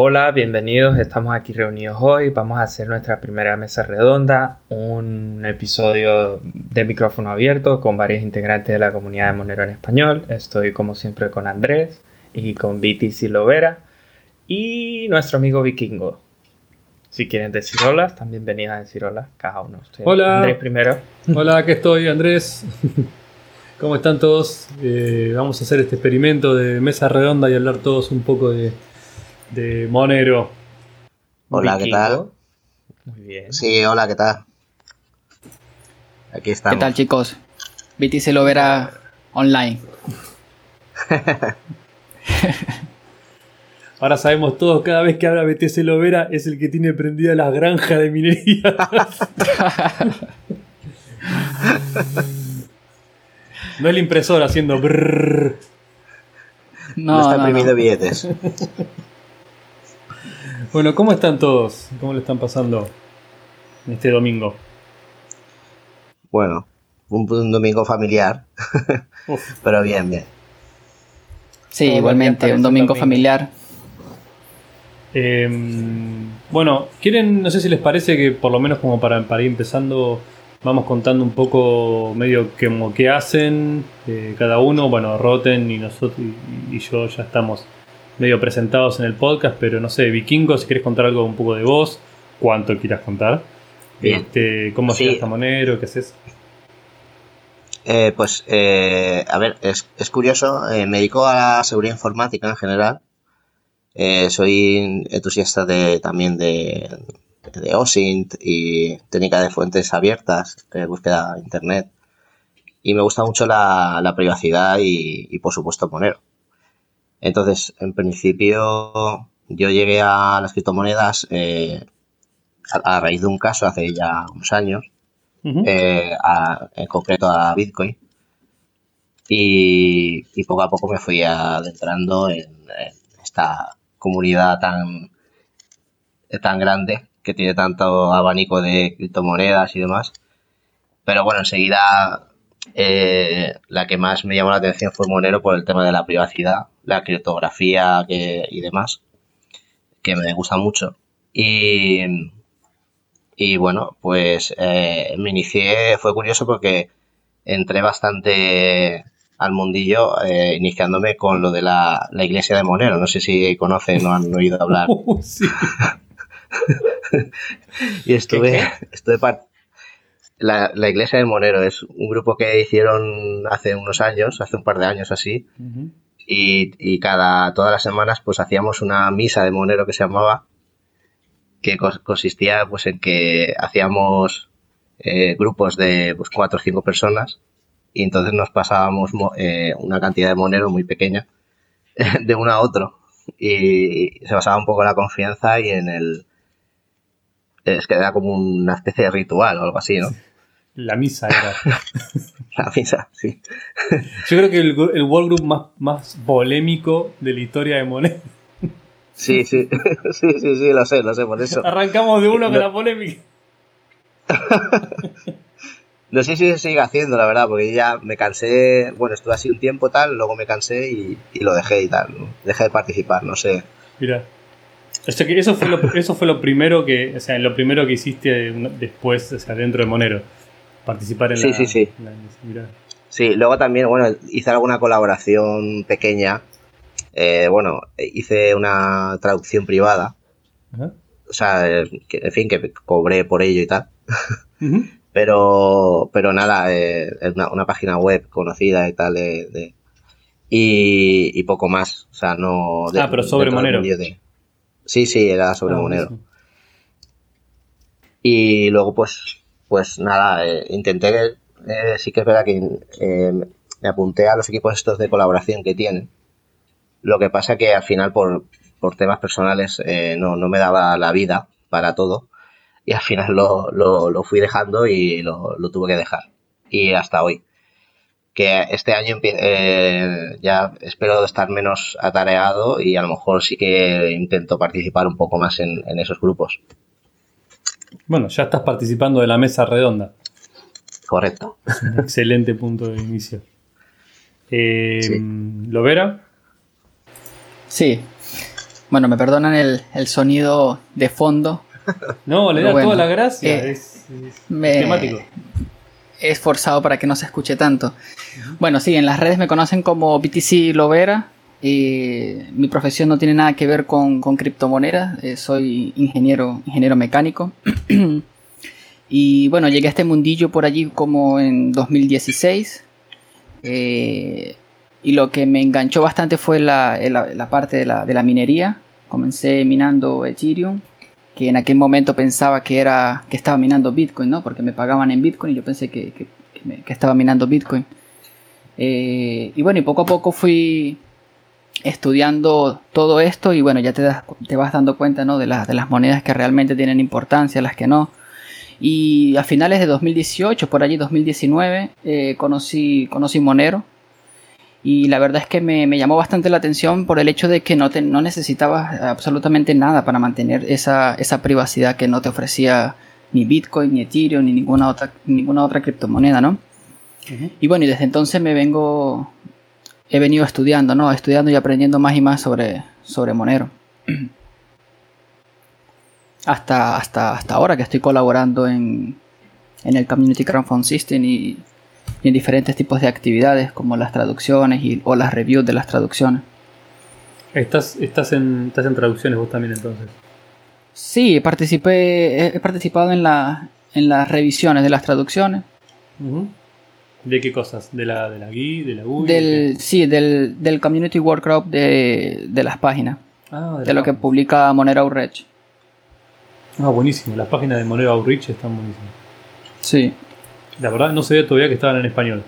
Hola, bienvenidos. Estamos aquí reunidos hoy. Vamos a hacer nuestra primera mesa redonda, un episodio de micrófono abierto con varios integrantes de la comunidad de Monero en español. Estoy como siempre con Andrés y con Viti Silovera y nuestro amigo Vikingo. Si quieren decir hola, también venid a decir hola cada uno. hola. Andrés primero. Hola, aquí estoy, Andrés. ¿Cómo están todos? Eh, vamos a hacer este experimento de mesa redonda y hablar todos un poco de de Monero. Hola, ¿qué tal? Muy bien. Sí, hola, ¿qué tal? Aquí estamos. ¿Qué tal, chicos? Viti se lo verá online. Ahora sabemos todos, cada vez que habla BTC Lovera es el que tiene prendida la granja de minería. no es el impresor haciendo brrr. No, no está imprimiendo billetes. Bueno, ¿cómo están todos? ¿Cómo le están pasando este domingo? Bueno, un, domingo familiar, pero bien, bien. Sí, igualmente, un domingo, familiar. Em, bueno, quieren, no sé si les parece que por lo menos como para, para ir empezando, vamos contando un poco medio como qué hacen eh, cada uno. Bueno, Roten y nosotros y yo ya estamos medio presentados en el podcast, pero no sé, Vikingo, si quieres contar algo un poco de vos, cuánto quieras contar. Este, ¿Cómo sí. llegas a Monero? ¿Qué haces? Eh, pues, eh, a ver, es, curioso, eh, me dedico a la seguridad informática en general. soy entusiasta de, también de, de OSINT y técnica de fuentes abiertas, de búsqueda de Internet. Y me gusta mucho la, privacidad y, y, por supuesto, Monero. Entonces, en principio, yo llegué a las criptomonedas eh, a, raíz de un caso hace ya unos años, eh, en concreto a Bitcoin. Y, poco a poco me fui adentrando en, esta comunidad tan, tan grande que tiene tanto abanico de criptomonedas y demás. Pero bueno, enseguida eh, la que más me llamó la atención fue Monero por el tema de la privacidad, la criptografía y demás, que me gusta mucho. Y, y bueno, pues eh, me inicié, fue curioso porque entré bastante al mundillo eh, iniciándome con lo de la, iglesia de Monero. No sé si conocen o han oído hablar. y estuve, estuve, la, la, Iglesia de Monero es un grupo que hicieron hace unos años, hace un par de años así, y, y, cada, todas las semanas pues hacíamos una misa de Monero que se llamaba, que consistía pues en que hacíamos eh, grupos de pues cuatro o cinco personas y entonces nos pasábamos eh, una cantidad de Monero muy pequeña de uno a otro y se basaba un poco en la confianza y en el es que era como una especie de ritual o algo así, ¿no? La misa era. la misa, sí. Yo creo que el, el World Group más, más polémico de la historia de Monet. Sí, sí, sí, sí, sí, lo sé, lo sé, por eso. Arrancamos de uno con la polémica. no sé si se sigue haciendo, la verdad, porque ya me cansé, bueno, estuve así un tiempo tal, luego me cansé y, lo dejé y tal, dejé de participar, no sé. Mira, eso fue lo, eso fue lo primero que, o sea, lo primero que hiciste después, o sea, dentro de Monero participar en sí, la, sí, sí. Sí, luego también, bueno, hice alguna colaboración pequeña. Eh, bueno, hice una traducción privada. O sea, en fin, que cobré por ello y tal. pero, pero nada, eh, una, una, página web conocida y tal. De, y, poco más. O sea, no. ah, pero sobre Monero. sí, sí, era sobre ah, Monero. Y luego, pues, pues nada, eh, intenté, eh, sí que es verdad que eh, me apunté a los equipos estos de colaboración que tienen. Lo que pasa que al final por, temas personales no, me daba la vida para todo y al final lo, lo, fui dejando y lo, tuve que dejar. Y hasta hoy. Que este año ya espero estar menos atareado y a lo mejor sí que intento participar un poco más en esos grupos. Bueno, ya estás participando de la mesa redonda. Correcto. excelente punto de inicio. Eh, ¿Lo verá? Sí. Bueno, me perdonan el, sonido de fondo. No, le da toda la gracia. Eh, es, me, He esforzado para que no se escuche tanto. Bueno, sí, en las redes me conocen como BTC Lovera. Mi profesión no tiene nada que ver con, con criptomonedas. Eh, soy ingeniero, ingeniero mecánico. y bueno, llegué a este mundillo por allí como en 2016. Eh, y lo que me enganchó bastante fue la, la, parte de la, de la, minería. Comencé minando Ethereum, que en aquel momento pensaba que, era, que estaba minando Bitcoin, ¿no? porque me pagaban en Bitcoin y yo pensé que, que, estaba minando Bitcoin. Eh, y bueno, y poco a poco fui estudiando todo esto y bueno, ya te, das, te vas dando cuenta ¿no? de, de las monedas que realmente tienen importancia, las que no. Y a finales de 2018, por allí 2019, eh, conocí, conocí Monero. Y la verdad es que me, me, llamó bastante la atención por el hecho de que no, te, no necesitabas absolutamente nada para mantener esa, esa, privacidad que no te ofrecía ni Bitcoin, ni Ethereum, ni ninguna otra, ninguna otra criptomoneda, ¿no? Y bueno, y desde entonces me vengo, he venido estudiando, ¿no? Estudiando y aprendiendo más y más sobre, sobre Monero. hasta, hasta, hasta ahora que estoy colaborando en, en el Community Crowdfund System y, en diferentes tipos de actividades como las traducciones y, o las reviews de las traducciones. ¿Estás, estás, en, estás en traducciones vos también entonces? Sí, participé, he participado en, la, en las revisiones de las traducciones. ¿De qué cosas? ¿De la, de la GUI? ¿De la GUI? Del, sí, del, del Community Workgroup de, de las páginas. Ah, de, lo que publica Monero Outreach. Ah, buenísimo. Las páginas de Monero Outreach están buenísimas. Sí. La verdad no sabía todavía que estaban en español.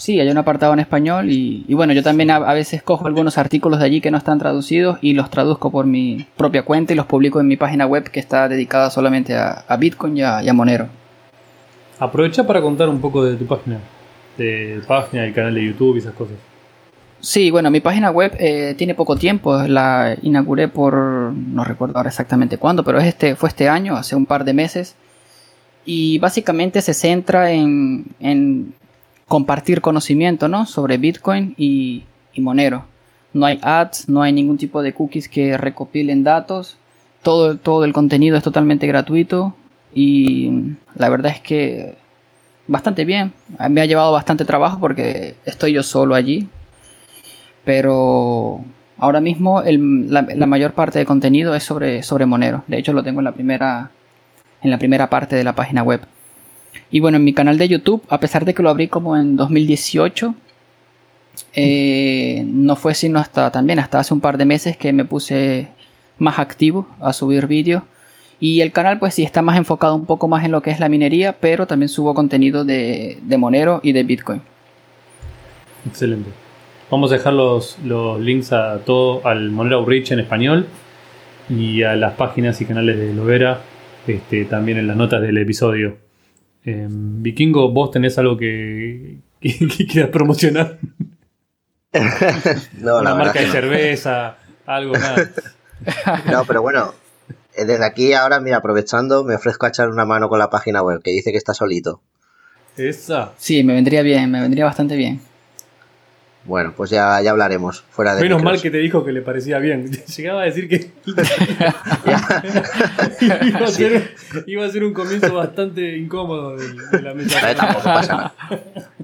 Sí, hay un apartado en español y, bueno, yo también a, veces cojo algunos artículos de allí que no están traducidos y los traduzco por mi propia cuenta y los publico en mi página web que está dedicada solamente a, Bitcoin y a, Monero. Aprovecha para contar un poco de tu página, de página, el canal de YouTube y esas cosas. Sí, bueno, mi página web eh, tiene poco tiempo, la inauguré por, no recuerdo ahora exactamente cuándo, pero este, fue este año, hace un par de meses, y básicamente se centra en, en compartir conocimiento ¿no? sobre Bitcoin y, y, Monero. No hay ads, no hay ningún tipo de cookies que recopilen datos, todo, todo el contenido es totalmente gratuito y la verdad es que bastante bien. Me ha llevado bastante trabajo porque estoy yo solo allí, pero ahora mismo la, mayor parte de contenido es sobre, sobre Monero. De hecho, lo tengo en la primera en la primera parte de la página web. Y bueno, en mi canal de YouTube, a pesar de que lo abrí como en 2018, eh, no fue sino hasta también hasta hace un par de meses que me puse más activo a subir vídeos. Y el canal pues sí está más enfocado un poco más en lo que es la minería, pero también subo contenido de, de Monero y de Bitcoin. Excelente. Vamos a dejar los, links a todo, al Monero Outreach en español y a las páginas y canales de Lovera este, también en las notas del episodio. Em, Vikingo, ¿vos tenés algo que, quieras promocionar? no, Una marca de cerveza, algo, nada. No, pero bueno, desde aquí ahora, mira, aprovechando, me ofrezco a echar una mano con la página web que dice que está solito. ¿Esa? Sí, me vendría bien, me vendría bastante bien. Bueno, pues ya, ya hablaremos fuera de Menos mal que te dijo que le parecía bien. Llegaba a decir que iba, a ser, un comienzo bastante incómodo de, la mesa. tampoco pasa nada.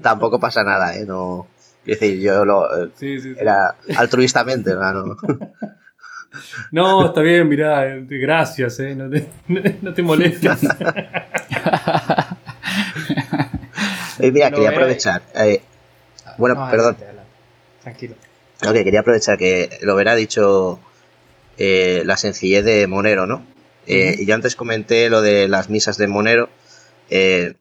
Tampoco pasa nada, ¿eh? No, es decir, yo lo eh, era altruistamente, ¿no? No, está bien, mirá, gracias, ¿eh? No te, no te molestes. mira, quería aprovechar. Eh, bueno, perdón. Tranquilo. Ok, quería aprovechar que lo hubiera dicho eh, la sencillez de Monero, ¿no? Eh, y yo antes comenté lo de las misas de Monero, eh,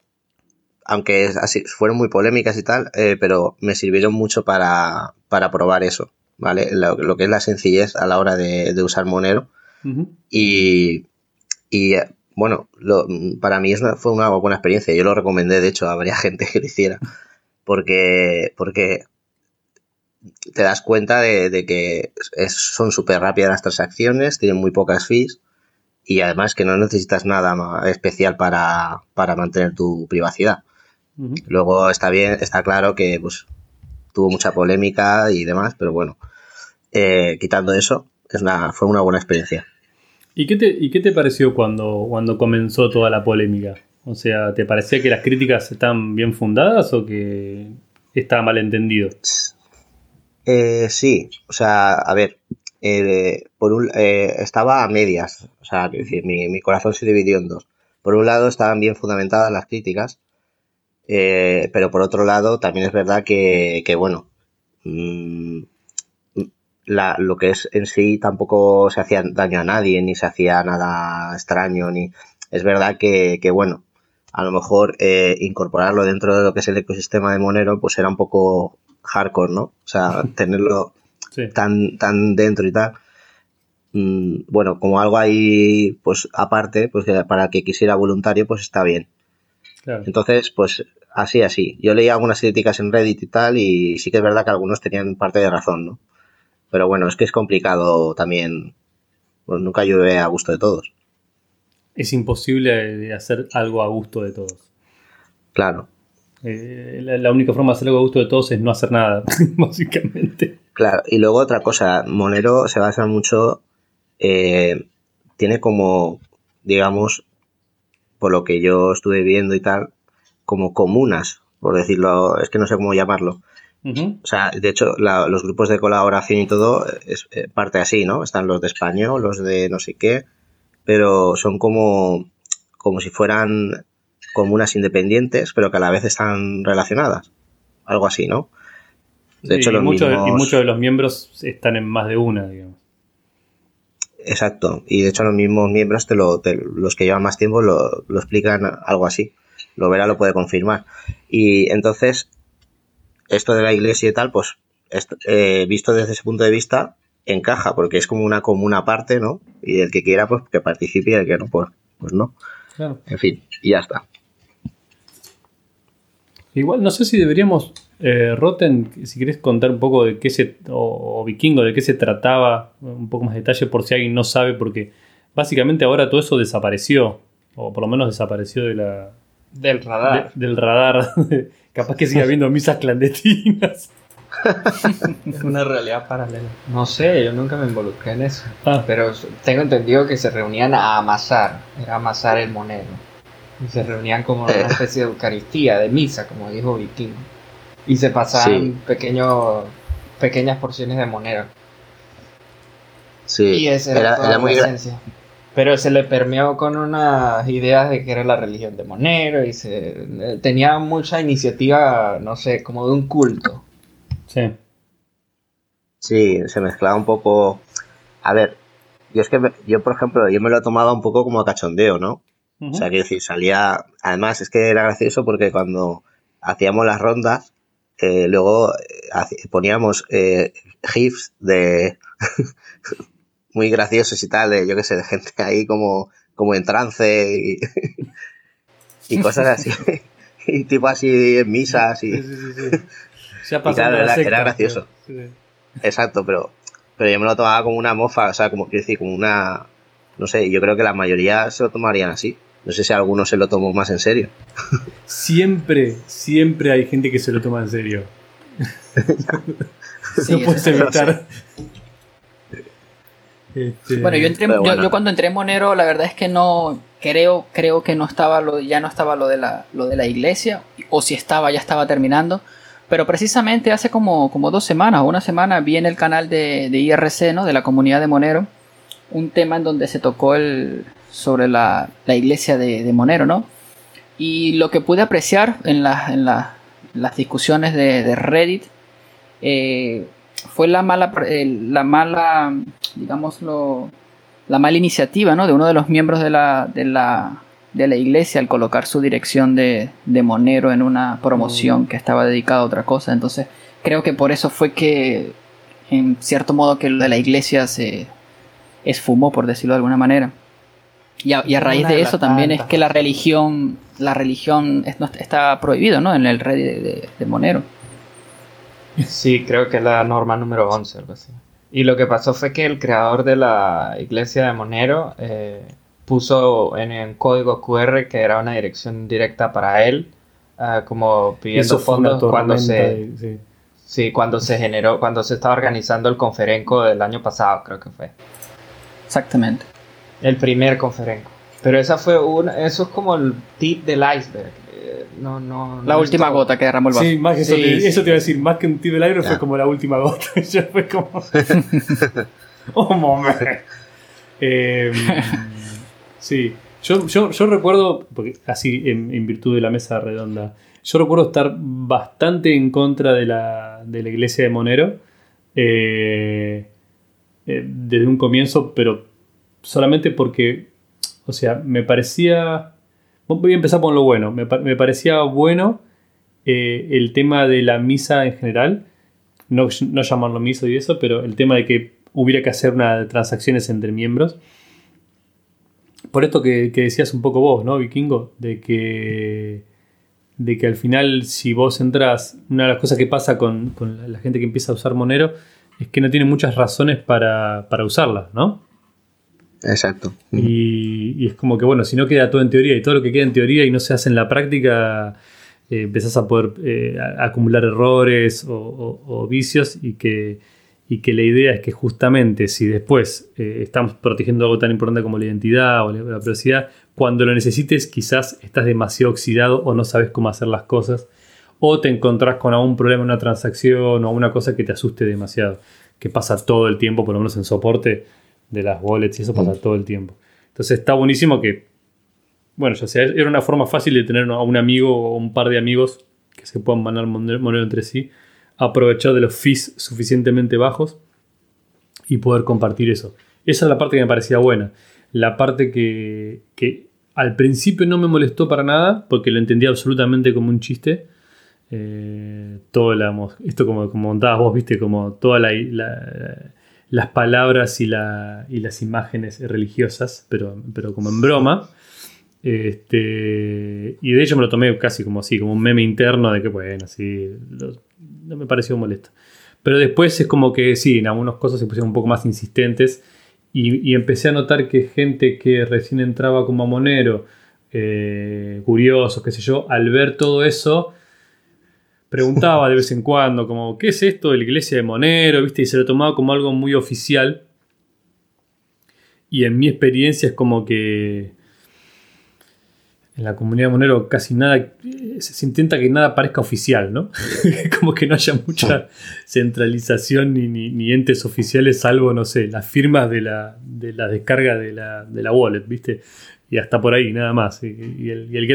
aunque así, fueron muy polémicas y tal, pero me sirvieron mucho para, para probar eso, ¿vale? Lo, que es la sencillez a la hora de, usar Monero. Y, y bueno, para mí fue una buena experiencia. Yo lo recomendé, de hecho, a varias gente que lo hiciera. Porque, porque te das cuenta de, que son súper rápidas las transacciones, tienen muy pocas fees y además que no necesitas nada especial para, mantener tu privacidad. Luego está bien, está claro que pues tuvo mucha polémica y demás, pero bueno, eh, quitando eso, es una, fue una buena experiencia. ¿Y qué te, y qué te pareció cuando, cuando comenzó toda la polémica? O sea, ¿te parecía que las críticas están bien fundadas o que estaba mal entendido? Eh, sí, o sea, a ver, eh, por un, eh, estaba a medias, o sea, decir, mi, mi, corazón se dividió en dos. Por un lado estaban bien fundamentadas las críticas, eh, pero por otro lado también es verdad que, que bueno, mmm, la, lo que es en sí tampoco se hacía daño a nadie, ni se hacía nada extraño, ni es verdad que, que bueno, a lo mejor eh, incorporarlo dentro de lo que es el ecosistema de Monero, pues era un poco hardcore, ¿no? O sea, tenerlo sí. tan, tan dentro y tal. Mm, bueno, como algo ahí, pues aparte, pues para que quisiera voluntario, pues está bien. Claro. Entonces, pues así, así. Yo leía algunas críticas en Reddit y tal, y sí que es verdad que algunos tenían parte de razón, ¿no? Pero bueno, es que es complicado también. Pues nunca llueve a gusto de todos. Es imposible hacer algo a gusto de todos. Claro. Eh, la, la, única forma de hacer algo a gusto de todos es no hacer nada, básicamente. Claro, y luego otra cosa, Monero se basa mucho, eh, tiene como, digamos, por lo que yo estuve viendo y tal, como comunas, por decirlo, es que no sé cómo llamarlo. Uh -huh. O sea, de hecho, la, los grupos de colaboración y todo es eh, parte así, ¿no? Están los de español, los de no sé qué, pero son como, como si fueran comunas independientes, pero que a la vez están relacionadas. Algo así, ¿no? De sí, hecho, los mucho, mismos... y muchos de los miembros están en más de una, digamos. Exacto. Y de hecho, los mismos miembros, te lo, te, los que llevan más tiempo, lo, lo explican algo así. Lo verá, lo puede confirmar. Y entonces, esto de la iglesia y tal, pues, esto, eh, visto desde ese punto de vista, encaja, porque es como una comuna aparte, ¿no? Y el que quiera, pues que participe y el que no, pues, pues no. Claro. En fin, y ya está. Igual, no sé si deberíamos, eh, Roten, si querés contar un poco de qué se, o, o, Vikingo, de qué se trataba, un poco más de detalle por si alguien no sabe, porque básicamente ahora todo eso desapareció, o por lo menos desapareció de la... Del radar. De, del radar. Capaz que siga habiendo misas clandestinas. es una realidad paralela. No sé, yo nunca me involucré en eso. Ah. Pero tengo entendido que se reunían a amasar, era amasar el monero. Y se reunían como una especie de Eucaristía, de misa, como dijo Viking. Y se pasaban sí. pequeños, pequeñas porciones de monero. Sí, y esa era, era, era muy esencia. Pero se le permeó con unas ideas de que era la religión de Monero y se tenía mucha iniciativa, no sé, como de un culto. Sí. Sí, se mezclaba un poco. A ver, yo es que, me, yo por ejemplo, yo me lo he tomado un poco como cachondeo, ¿no? Uh -huh. O sea, quiero decir, salía. Además, es que era gracioso porque cuando hacíamos las rondas, eh, luego eh, poníamos eh, GIFs de. muy graciosos y tal, de, yo qué sé, de gente ahí como, como en trance y, y cosas así. y tipo así en misas y. Sí, sí, sí, Se ha pasado claro, era, secta, era, gracioso. Exacto, pero, pero yo me lo tomaba como una mofa, o sea, como quiero decir, como una. No sé, yo creo que la mayoría se lo tomarían así. No sé si alguno se lo tomó más en serio. Siempre, siempre hay gente que se lo toma en serio. no puedes evitar. Este... Bueno, yo, entré, bueno. Yo, yo, cuando entré en Monero, la verdad es que no creo, creo que no estaba lo, ya no estaba lo de la, lo de la iglesia, o si estaba, ya estaba terminando. Pero precisamente hace como, como dos semanas o una semana vi en el canal de, de, IRC, ¿no? de la comunidad de Monero, un tema en donde se tocó el, sobre la, la iglesia de, de, Monero, ¿no? Y lo que pude apreciar en, la, en la, las discusiones de, de Reddit eh, fue la mala, la mala, digámoslo, la mala iniciativa ¿no? de uno de los miembros de la, de la, de la iglesia al colocar su dirección de, de Monero en una promoción mm. que estaba dedicada a otra cosa. Entonces, creo que por eso fue que, en cierto modo, que lo de la iglesia se esfumó, por decirlo de alguna manera. Y a, y a raíz de eso también es que la religión, la religión está prohibido, ¿no? En el red de, de, de Monero. Sí, creo que es la norma número 11, algo así. Y lo que pasó fue que el creador de la iglesia de Monero eh, puso en el código QR que era una dirección directa para él, uh, como pidiendo fondos cuando se... Sí. Sí, cuando se generó, cuando se estaba organizando el conferenco del año pasado, creo que fue. Exactamente. El primer conferenco. Pero esa fue una, eso es como el tip del iceberg. Eh, No, no, La no última gota que derramó el vaso. Sí, más que eso, Sí, te, sí. eso te iba a decir, más que un tiro del aire fue como la última gota. ya fue como. oh, momento. Eh, sí, yo, yo, yo recuerdo, porque así en, en virtud de la mesa redonda, yo recuerdo estar bastante en contra de la, de la iglesia de Monero eh, eh, desde un comienzo, pero solamente porque, o sea, me parecía. Voy a empezar por lo bueno. Me, pa- me parecía bueno eh, el tema de la misa en general. No, no llamarlo misa y eso, pero el tema de que hubiera que hacer una transacciones entre miembros. Por esto que, decías un poco vos, ¿no, Vikingo? De que, de que al final, si vos entras, una de las cosas que pasa con, con la gente que empieza a usar Monero es que no tiene muchas razones para, para usarla, ¿no? Exacto. Y, es como que, bueno, si no queda todo en teoría y todo lo que queda en teoría y no se hace en la práctica, eh, empezás a poder eh, acumular errores o vicios y que, y que la idea es que justamente si después eh, estamos protegiendo algo tan importante como la identidad o la, la privacidad, cuando lo necesites quizás estás demasiado oxidado o no sabes cómo hacer las cosas o te encontrás con algún problema en una transacción o una cosa que te asuste demasiado, que pasa todo el tiempo, por lo menos en soporte de las wallets y eso pasa todo el tiempo. Entonces está buenísimo que, bueno, ya sea, era una forma fácil de tener a un amigo o un par de amigos que se puedan mandar mon- monero entre sí, aprovechar de los fees suficientemente bajos y poder compartir eso. Esa es la parte que me parecía buena. La parte que, que al principio no me molestó para nada, porque lo entendía absolutamente como un chiste. Eh, todo la, esto como, como contabas vos, viste, como todas la, la- las palabras y, la- y las imágenes religiosas, pero, pero como en broma. Este, y de hecho me lo tomé casi como así, como un meme interno de que, bueno, sí, lo- no me pareció molesto. Pero después es como que sí, en algunas cosas se pusieron un poco más insistentes y, y empecé a notar que gente que recién entraba como monero, eh, curiosos, qué sé yo, al ver todo eso, preguntaba de vez en cuando, como, ¿qué es esto de la iglesia de Monero? ¿Viste? Y se lo tomaba como algo muy oficial. Y en mi experiencia es como que en la comunidad de Monero casi nada, se intenta que nada parezca oficial, ¿no? como que no haya mucha centralización ni, ni- entes oficiales, salvo, no sé, las firmas de la, de la descarga de la, de la wallet, ¿viste? Y hasta por ahí, nada más. Y, y el, y el.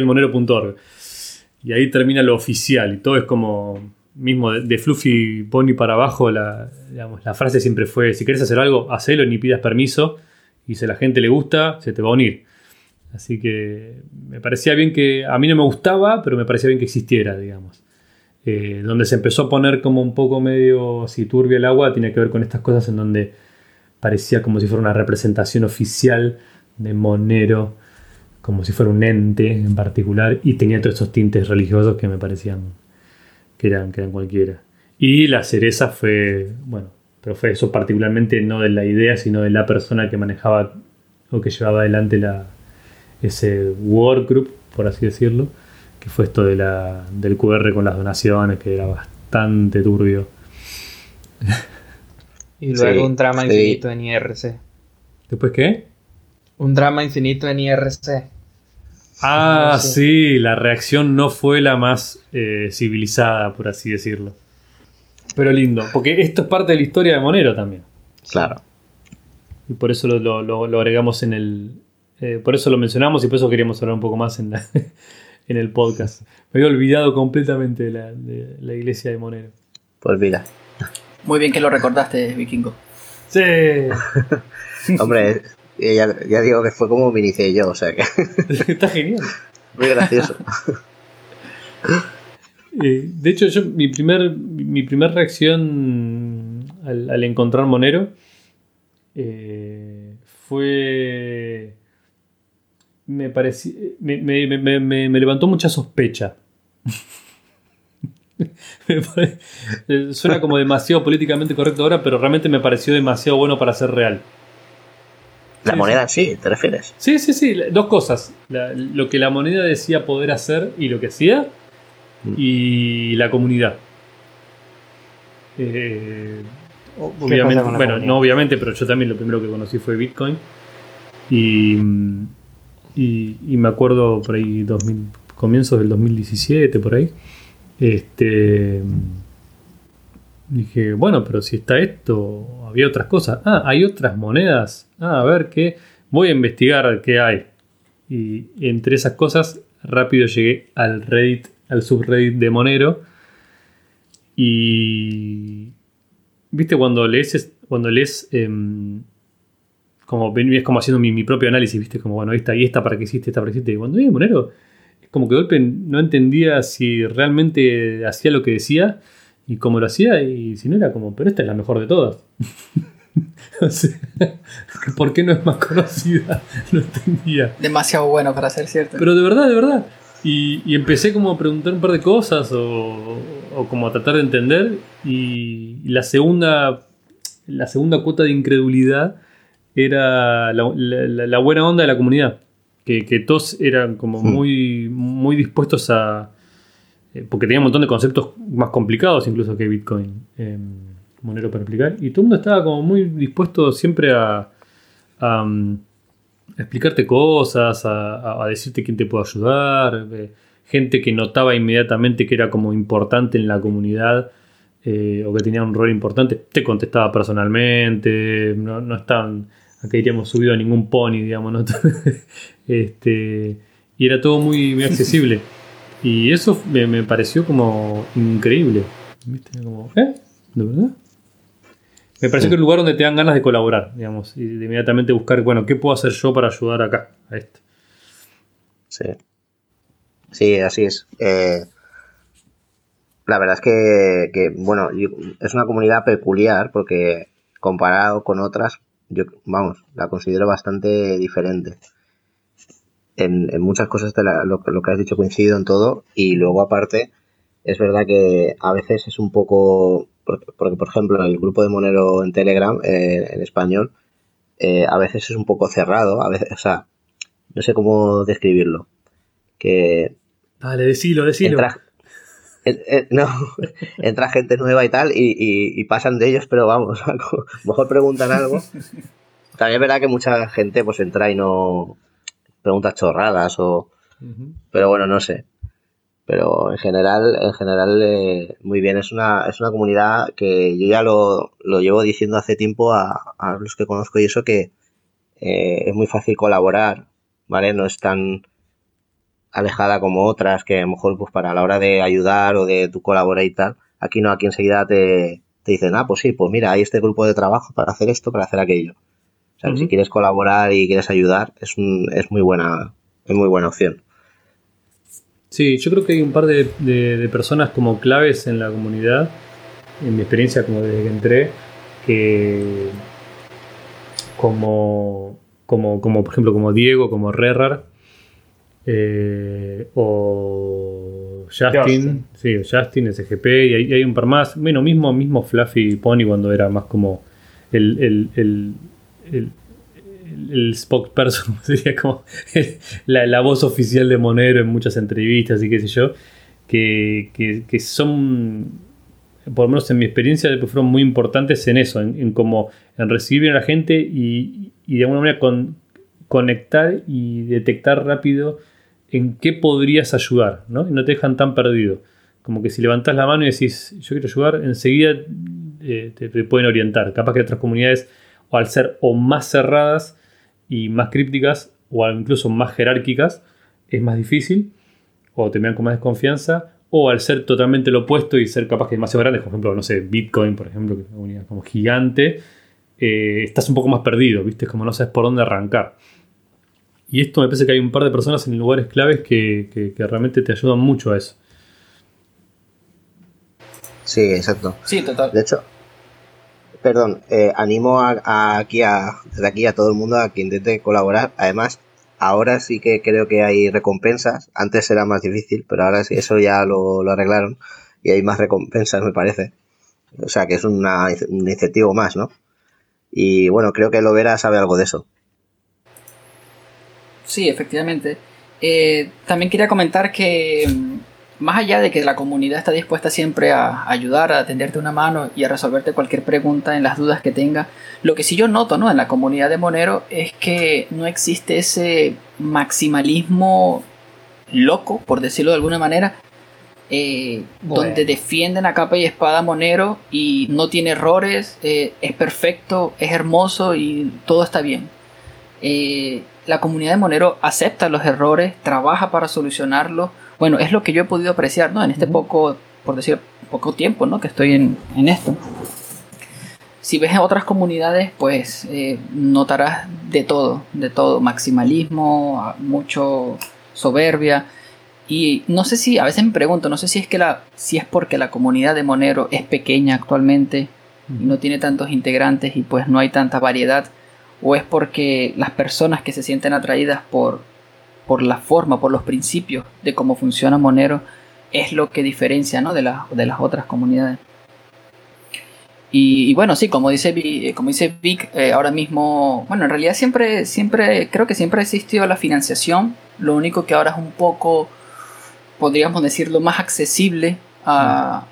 Y ahí termina lo oficial y todo es como mismo de, Fluffy Pony para abajo la, digamos, la frase siempre fue si querés hacer algo, hacelo ni pidas permiso y si a la gente le gusta, se te va a unir. Así que me parecía bien que a mí no me gustaba, pero me parecía bien que existiera, digamos. Eh, donde se empezó a poner como un poco medio así turbia el agua, tenía que ver con estas cosas en donde parecía como si fuera una representación oficial de Monero, como si fuera un ente en particular, y tenía todos esos tintes religiosos que me parecían que eran, que eran cualquiera. Y la cereza fue, bueno, pero fue eso particularmente no de la idea, sino de la persona que manejaba o que llevaba adelante la, ese workgroup, por así decirlo, que fue esto de la, del QR con las donaciones, que era bastante turbio. Y luego Sí, un drama sí. infinito en IRC. ¿Después qué? Un drama infinito en IRC. Ah, Sí. sí, la reacción no fue la más eh, civilizada, por así decirlo. Pero lindo, porque esto es parte de la historia de Monero también. Claro. Y por eso lo, lo- lo- lo agregamos en el. eh, por eso lo mencionamos y por eso queríamos hablar un poco más en, la- en el podcast. Me había olvidado completamente de la, de la iglesia de Monero. Pues mira. Muy bien que lo recordaste, Vikingo. Sí. Hombre, ya, ya digo que fue como me inicié yo, o sea que Está genial. muy gracioso. Eh, de hecho, yo, mi primer, mi primer reacción al, al encontrar Monero eh, fue. Me pareció. Me, me- me- me- me levantó mucha sospecha. Eh, Suena como demasiado políticamente correcto ahora, pero realmente me pareció demasiado bueno para ser real. La Sí, moneda en sí, ¿te refieres? Sí, sí, sí, dos cosas. La- lo que la moneda decía poder hacer y lo que hacía, y la comunidad. Eh, obviamente, bueno, no obviamente, pero yo también lo primero que conocí fue Bitcoin. Y, y, me acuerdo por ahí, 2000, comienzos del 2017, por ahí. Este, dije, bueno, pero si está esto, había otras cosas. Ah, hay otras monedas. Ah, a ver qué. Voy a investigar qué hay. Y entre esas cosas, rápido llegué al Reddit, al subreddit de Monero. Y. ¿Viste cuando lees, cuando lees em, como es como haciendo mi, propio análisis, ¿viste? Como, bueno, esta y esta para que hiciste, esta para que hiciste. Y cuando vi Monero, es como que golpe no entendía si realmente hacía lo que decía y cómo lo hacía, y si no era como, pero esta es la mejor de todas. o sea, ¿por qué no es más conocida? No entendía. Demasiado bueno para ser cierto. Pero de verdad, de verdad. Y, empecé como a preguntar un par de cosas o, como a tratar de entender. Y, y la segunda, la segunda cuota de incredulidad era la, buena onda de la comunidad. Que, todos eran como hmm. muy, muy dispuestos a. Eh, porque tenía un montón de conceptos más complicados incluso que Bitcoin, eh, Monero para explicar. Y todo el mundo estaba como muy dispuesto siempre a, mm, explicarte cosas, a, decirte quién te puede ayudar. Eh, gente que notaba inmediatamente que era como importante en la comunidad. O que tenía un rol importante, te contestaba personalmente, no, no estaban acá iríamos subido a ningún pony, digamos, ¿no? este, y era todo muy, accesible. Y eso me, pareció como increíble. ¿Viste? Como, ¿eh? ¿De verdad? Me pareció que es un lugar donde te dan ganas de colaborar, digamos, y de inmediatamente buscar, bueno, ¿qué puedo hacer yo para ayudar acá, a esto? Sí. Sí, así es. Eh, la verdad es que, que, bueno, es una comunidad peculiar porque comparado con otras, yo, vamos, la considero bastante diferente. En, muchas cosas de lo, que has dicho coincido en todo y luego aparte es verdad que a veces es un poco, porque, por ejemplo el grupo de Monero en Telegram eh, en español eh, a veces es un poco cerrado, a veces, o sea, no sé cómo describirlo. Que... Vale, decilo, decilo. no, entra gente nueva y tal y, pasan de ellos, pero vamos, a lo mejor preguntan algo. También es verdad que mucha gente pues entra y no pregunta chorradas o... Pero bueno, no sé. Pero en general, en general eh, muy bien. Es una, es una comunidad que yo ya lo, llevo diciendo hace tiempo a, los que conozco y eso que eh, es muy fácil colaborar, ¿vale? No es tan alejada como otras que a lo mejor pues para la hora de ayudar o de tu colaborar y tal, aquí no, aquí enseguida te, te dicen, ah, pues sí, pues mira, hay este grupo de trabajo para hacer esto, para hacer aquello. O sea, si quieres colaborar y quieres ayudar, es, un, es muy buena, es muy buena opción. Sí, yo creo que hay un par de, de, personas como claves en la comunidad, en mi experiencia como desde que entré, que como, como, como por ejemplo como Diego, como Rerar, eh, o Justin, sí, Justin, SGP, y hay, hay, un par más. Bueno, mismo, mismo Fluffy Pony cuando era más como el, el, el, el, el spokesperson, sería como la, la, voz oficial de Monero en muchas entrevistas y qué sé yo, que, que, que, son, por lo menos en mi experiencia, fueron muy importantes en eso, en, como en recibir a la gente y, y de alguna manera con, conectar y detectar rápido en qué podrías ayudar, ¿no? No te dejan tan perdido. Como que si levantas la mano y decís, yo quiero ayudar, enseguida eh, te, pueden orientar. Capaz que otras comunidades, o al ser o más cerradas y más crípticas, o incluso más jerárquicas, es más difícil, o te miran con más desconfianza, o al ser totalmente lo opuesto y ser capaz que demasiado grandes, por ejemplo, no sé, Bitcoin, por ejemplo, que es una comunidad como gigante, eh, estás un poco más perdido, ¿viste? Como no sabes por dónde arrancar. Y esto me parece que hay un par de personas en lugares claves que, realmente te ayudan mucho a eso. Sí, exacto. Sí, total. De hecho, perdón, eh, animo a, aquí a, aquí a todo el mundo a que intente colaborar. Además, ahora sí que creo que hay recompensas. Antes era más difícil, pero ahora sí, eso ya lo, arreglaron y hay más recompensas, me parece. O sea, que es una, un incentivo más, ¿no? Y bueno, creo que Lovera sabe algo de eso. Sí, efectivamente. Eh, también quería comentar que, más allá de que la comunidad está dispuesta siempre a ayudar, a tenderte una mano y a resolverte cualquier pregunta en las dudas que tenga, lo que sí yo noto ¿no? en la comunidad de Monero es que no existe ese maximalismo loco, por decirlo de alguna manera, eh, donde defienden a capa y espada Monero y no tiene errores, eh, es perfecto, es hermoso y todo está bien. Eh, la comunidad de Monero acepta los errores, trabaja para solucionarlos. Bueno, es lo que yo he podido apreciar ¿no? en este poco, por decir, poco tiempo ¿no? que estoy en, en esto. Si ves en otras comunidades, pues notarás de todo, de todo, maximalismo, mucho soberbia. Y no sé si, a veces me pregunto, no sé si es que la, si es porque la comunidad de Monero es pequeña actualmente y no tiene tantos integrantes y pues no hay tanta variedad, o es porque las personas que se sienten atraídas por, por la forma, por los principios de cómo funciona Monero, es lo que diferencia ¿no? de, de las otras comunidades. Y, bueno, sí, como dice, como dice Vic, eh, ahora mismo, bueno, en realidad siempre, siempre, creo que siempre ha existido la financiación, lo único que ahora es un poco podríamos decirlo, más accesible a,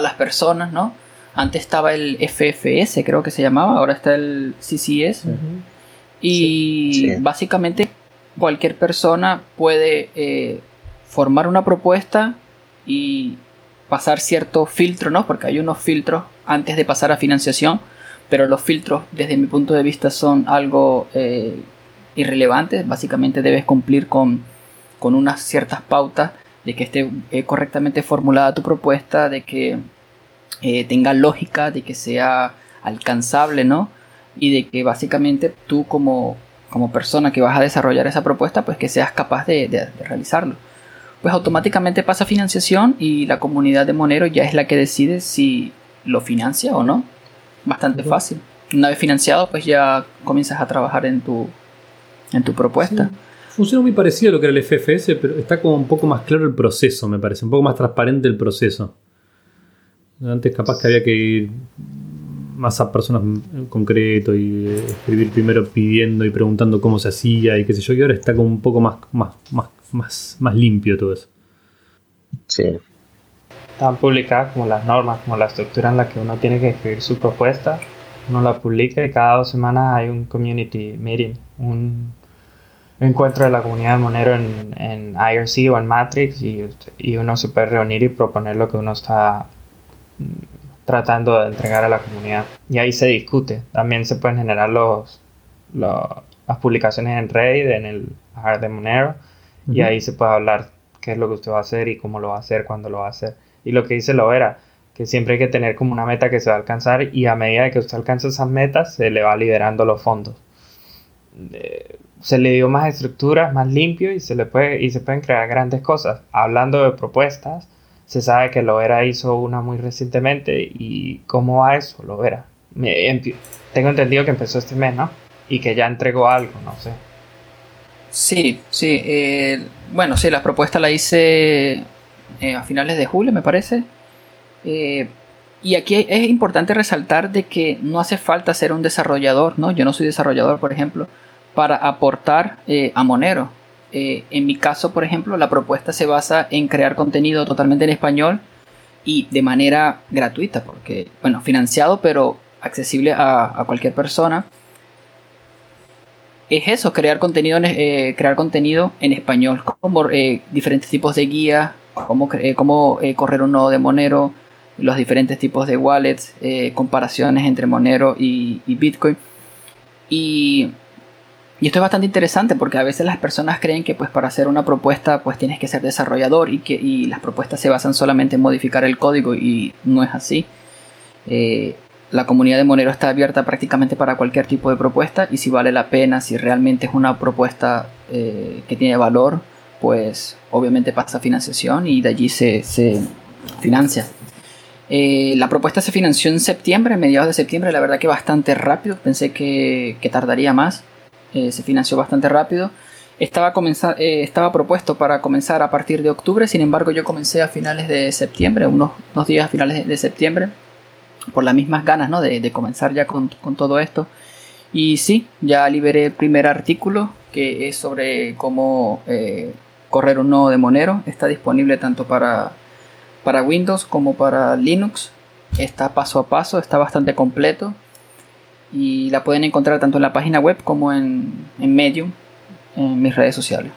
las personas, ¿no? Antes estaba el FFS, creo que se llamaba, ahora está el CCS. Y básicamente cualquier persona puede eh, formar una propuesta y pasar cierto filtro, ¿no? Porque hay unos filtros antes de pasar a financiación, pero los filtros desde mi punto de vista son algo eh, irrelevantes. Básicamente debes cumplir con, con unas ciertas pautas de que esté eh, correctamente formulada tu propuesta, de que tenga lógica, de que sea alcanzable, ¿no? Y de que básicamente tú como, como persona que vas a desarrollar esa propuesta, pues que seas capaz de, realizarlo. Pues automáticamente pasa financiación y la comunidad de Monero ya es la que decide si lo financia o no. Bastante fácil. Una vez financiado, pues ya comienzas a trabajar en tu, en tu propuesta. Funciona muy parecido a lo que era el FFS, pero está como un poco más claro el proceso, me parece, un poco más transparente el proceso. Antes capaz que había que ir más a personas en concreto y eh, escribir primero pidiendo y preguntando cómo se hacía y qué sé yo, y ahora está como un poco más, más, más, más, más limpio todo eso. Sí. Están publicadas como las normas, como la estructura en la que uno tiene que escribir su propuesta. Uno la publica y cada dos semanas hay un community meeting, un encuentro de la comunidad de Monero en, en IRC o en Matrix y, y, uno se puede reunir y proponer lo que uno está tratando de entregar a la comunidad. Y ahí se discute. También se pueden generar los, las publicaciones en Reddit, en el Hard de Monero, y ahí se puede hablar qué es lo que usted va a hacer y cómo lo va a hacer, cuándo lo va a hacer. Y lo que dice Lovera, que siempre hay que tener como una meta que se va a alcanzar y a medida que usted alcanza esas metas, se le va liberando los fondos se le dio más estructura, más limpio y se le puede y se pueden crear grandes cosas. Hablando de propuestas, se sabe que Lovera hizo una muy recientemente y cómo va eso, Lovera. tengo entendido que empezó este mes, ¿no? Y que ya entregó algo, no sé. Sí, sí. Eh, bueno, sí, la propuesta la hice eh, a finales de julio, me parece. Eh, y aquí es importante resaltar de que no hace falta ser un desarrollador, ¿no? Yo no soy desarrollador, por ejemplo para aportar a Monero. Eh, en mi caso, por ejemplo, la propuesta se basa en crear contenido totalmente en español y de manera gratuita, porque, bueno, financiado, pero accesible a, cualquier persona. Es eso, crear contenido en, eh, crear contenido en español, como diferentes tipos de guías, cómo, cómo correr un nodo de Monero, los diferentes tipos de wallets, comparaciones entre Monero y Bitcoin. Y y esto es bastante interesante porque a veces las personas creen que pues para hacer una propuesta pues tienes que ser desarrollador y que y las propuestas se basan solamente en modificar el código y no es así. Eh, la comunidad de Monero está abierta prácticamente para cualquier tipo de propuesta y si vale la pena, si realmente es una propuesta eh, que tiene valor, pues obviamente pasa financiación y de allí se, financia. Eh, la propuesta se financió en septiembre, mediados de septiembre, la verdad que bastante rápido, pensé que, que tardaría más. Eh, se financió bastante rápido. Estaba, eh, estaba propuesto para comenzar a partir de octubre, sin embargo yo comencé a finales de septiembre, unos, días a finales de, septiembre, por las mismas ganas ¿no? de, comenzar ya con, todo esto. Y sí, ya liberé el primer artículo que es sobre cómo eh, correr un nodo de Monero. Está disponible tanto para, para Windows como para Linux. Está paso a paso, está bastante completo. Y la pueden encontrar tanto en la página web como en, en Medium, en mis redes sociales.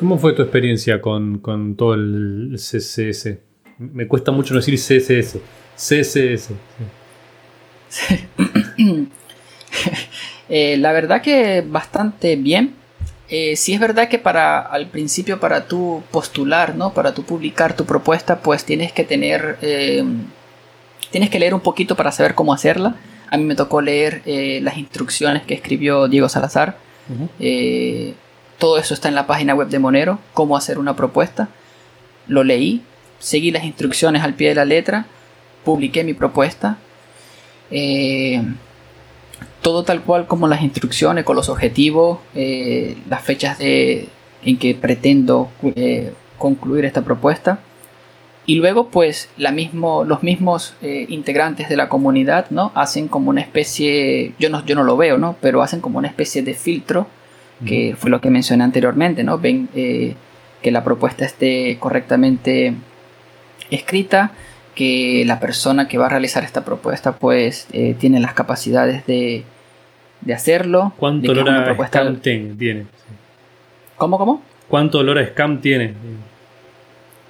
¿Cómo fue tu experiencia con, todo el CSS? Me cuesta mucho no decir CSS. CSS. Eh, la verdad que bastante bien. Eh, sí es verdad que para al principio para tu postular, ¿no? Para tu publicar tu propuesta, pues tienes que tener eh, tienes que leer un poquito para saber cómo hacerla. A mí me tocó leer las instrucciones que escribió Diego Salazar. todo eso está en la página web de Monero, cómo hacer una propuesta. Lo leí, seguí las instrucciones al pie de la letra, publiqué mi propuesta. Eh, todo tal cual como las instrucciones, con los objetivos, eh, las fechas de, en que pretendo eh, concluir esta propuesta. Y luego, pues, la mismo, los mismos eh, integrantes de la comunidad, ¿no? Hacen como una especie, yo no, yo no lo veo, ¿no? Pero hacen como una especie de filtro, que fue lo que mencioné anteriormente, ¿no? Ven que la propuesta esté correctamente escrita, que la persona que va a realizar esta propuesta pues eh, tiene las capacidades de, de hacerlo. ¿Cuánto olor a scam tiene? ¿Cómo, cómo? ¿Cuánto olor a scam tiene?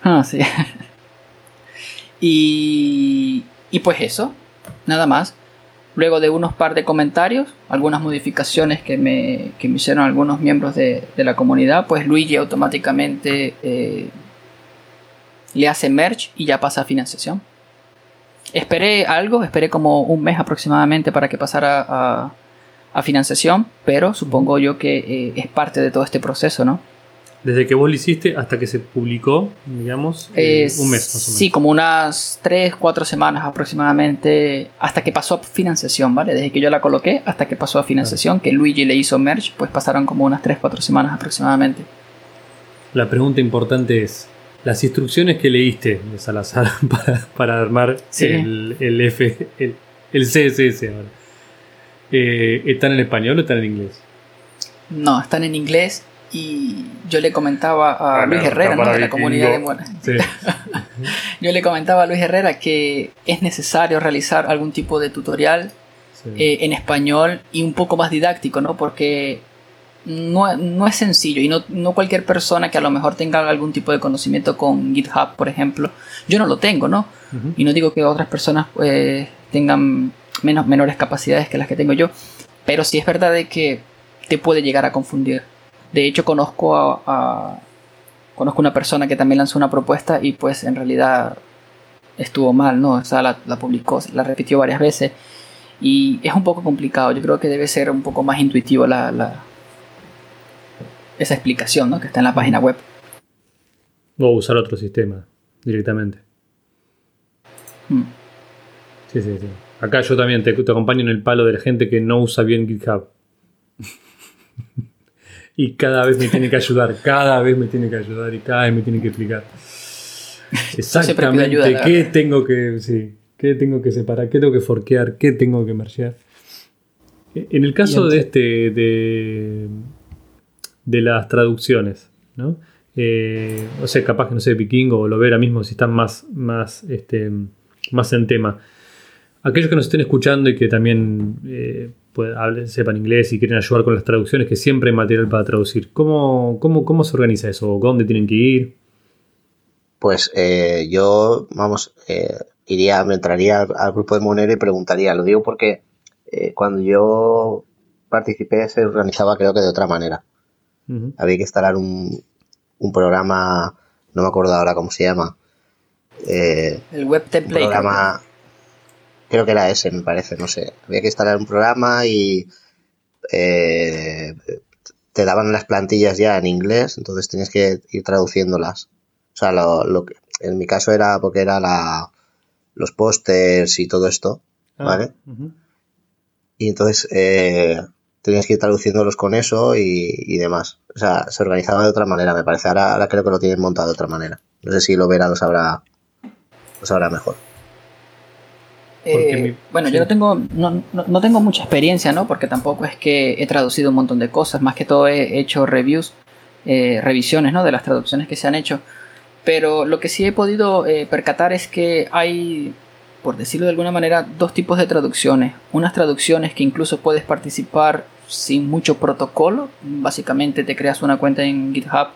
Ah, sí. y, y pues eso, nada más. Luego de unos par de comentarios, algunas modificaciones que me, que hicieron algunos miembros de, de, la comunidad, pues Luigi automáticamente eh, le hace merge y ya pasa a financiación. Esperé algo, esperé como un mes aproximadamente para que pasara a, financiación, pero supongo yo que eh, es parte de todo este proceso, ¿no? Desde que vos lo hiciste hasta que se publicó, digamos, eh, un mes más o menos. Sí, como unas 3, 4 semanas aproximadamente, hasta que pasó a financiación, ¿vale? Desde que yo la coloqué hasta que pasó a financiación, que Luigi le hizo merge, pues pasaron como unas 3, 4 semanas aproximadamente. La pregunta importante es, las instrucciones que leíste de Salazar para, armar el, el, F, el, CSS eh, ¿están en español o están en inglés? No, están en inglés y yo le comentaba a ah, Luis Herrera, de la comunidad de Mona. yo le comentaba a Luis Herrera que es necesario realizar algún tipo de tutorial eh, en español y un poco más didáctico, ¿no? Porque no, es sencillo y no, cualquier persona que a lo mejor tenga algún tipo de conocimiento con GitHub, por ejemplo, yo no lo tengo, ¿no? Y no digo que otras personas pues, tengan menos, menores capacidades que las que tengo yo, pero sí es verdad de que te puede llegar a confundir. De hecho, conozco a, conozco una persona que también lanzó una propuesta y pues en realidad estuvo mal, ¿no? O sea, la, publicó, la repitió varias veces y es un poco complicado. Yo creo que debe ser un poco más intuitivo la, esa explicación ¿no? que está en la página web. O usar otro sistema directamente. Hmm. Sí, sí, sí. Acá yo también te, acompaño en el palo de la gente que no usa bien GitHub. y cada vez me tiene que ayudar, cada vez me tiene que ayudar y cada vez me tiene que explicar. Exactamente qué tengo que, sí, qué tengo que separar, qué tengo que forquear, qué tengo que mergear. En el caso de este, de, de las traducciones, ¿no? Eh, o sea, capaz que no sé, Vikingo o Lovera mismo, si están más, más, este, más en tema. Aquellos que nos estén escuchando y que también eh, pues, sepan inglés y quieren ayudar con las traducciones, que siempre hay material para traducir. ¿Cómo, cómo, cómo se organiza eso? ¿Dónde tienen que ir? Pues eh, yo, vamos, iría, me entraría al, grupo de Monero y preguntaría. Lo digo porque cuando yo participé se organizaba creo que de otra manera. Había que instalar un, un, programa, no me acuerdo ahora cómo se llama. Eh, el web template. programa, creo que era ese, me parece, no sé. Había que instalar un programa y eh, te daban las plantillas ya en inglés, entonces tenías que ir traduciéndolas. O sea, lo, lo que, en mi caso era porque era la, los pósters y todo esto, ah, ¿vale? Y entonces eh, tenías que ir traduciéndolos con eso y, demás. O sea, se organizaba de otra manera, me parece. Ahora, creo que lo tienen montado de otra manera. No sé si lo verá, lo sabrá, lo sabrá mejor. Eh, bueno, yo no tengo, no, tengo mucha experiencia, ¿no? Porque tampoco es que he traducido un montón de cosas, más que todo he hecho reviews. eh, revisiones ¿no? de las traducciones que se han hecho. Pero lo que sí he podido eh, percatar es que hay, por decirlo de alguna manera, dos tipos de traducciones. Unas traducciones que incluso puedes participar sin mucho protocolo. Básicamente te creas una cuenta en GitHub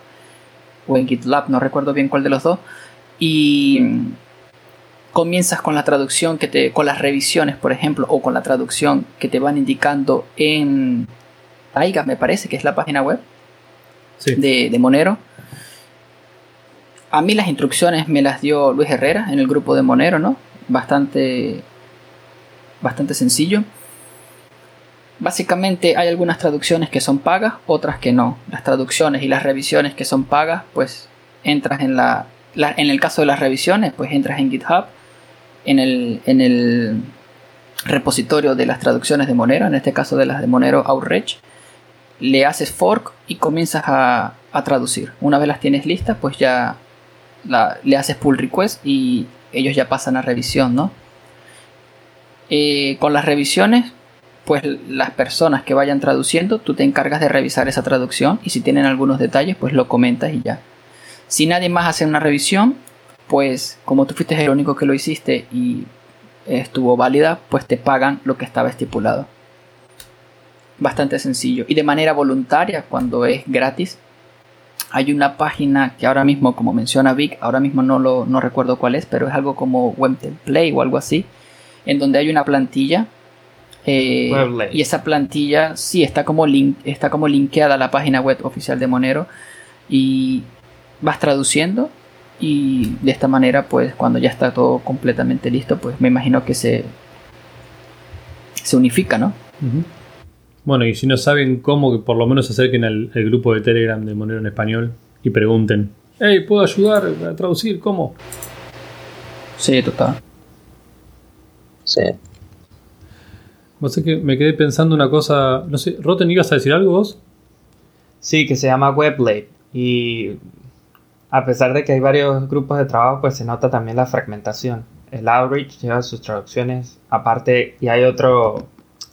o en GitLab, no recuerdo bien cuál de los dos. Y comienzas con la traducción que te. con las revisiones, por ejemplo, o con la traducción que te van indicando en Taiga, me parece, que es la página web de, de Monero. A mí las instrucciones me las dio Luis Herrera en el grupo de Monero, ¿no? Bastante. bastante sencillo. Básicamente hay algunas traducciones que son pagas, otras que no. Las traducciones y las revisiones que son pagas, pues entras en la, en el caso de las revisiones, pues entras en GitHub, en el, en el repositorio de las traducciones de Monero, en este caso de las de Monero Outreach, le haces fork y comienzas a, a traducir. Una vez las tienes listas, pues ya le haces pull request y ellos ya pasan a revisión, ¿no? Eh, con las revisiones, pues las personas que vayan traduciendo, tú te encargas de revisar esa traducción y si tienen algunos detalles, pues lo comentas y ya. Si nadie más hace una revisión, pues como tú fuiste el único que lo hiciste y estuvo válida, pues te pagan lo que estaba estipulado. Bastante sencillo. Y de manera voluntaria, cuando es gratis, hay una página que ahora mismo, como menciona Vic, ahora mismo no, lo, no recuerdo cuál es, pero es algo como Webtemplate o algo así, en donde hay una plantilla. Eh, y esa plantilla sí está como, link, está como linkeada a la página web oficial de Monero. Y vas traduciendo y de esta manera pues cuando ya está todo completamente listo pues me imagino que se se unifica no bueno, y si no saben cómo, que por lo menos se acerquen al, grupo de Telegram de Monero en Español y pregunten, hey, ¿puedo ayudar a traducir? ¿Cómo? Sí, total. Sí. Vos que me quedé pensando una cosa, no sé, Roten, ¿ibas a decir algo vos? Sí, que se llama WebLate y a pesar de que hay varios grupos de trabajo, pues se nota también la fragmentación. El Outreach lleva sus traducciones aparte y hay otro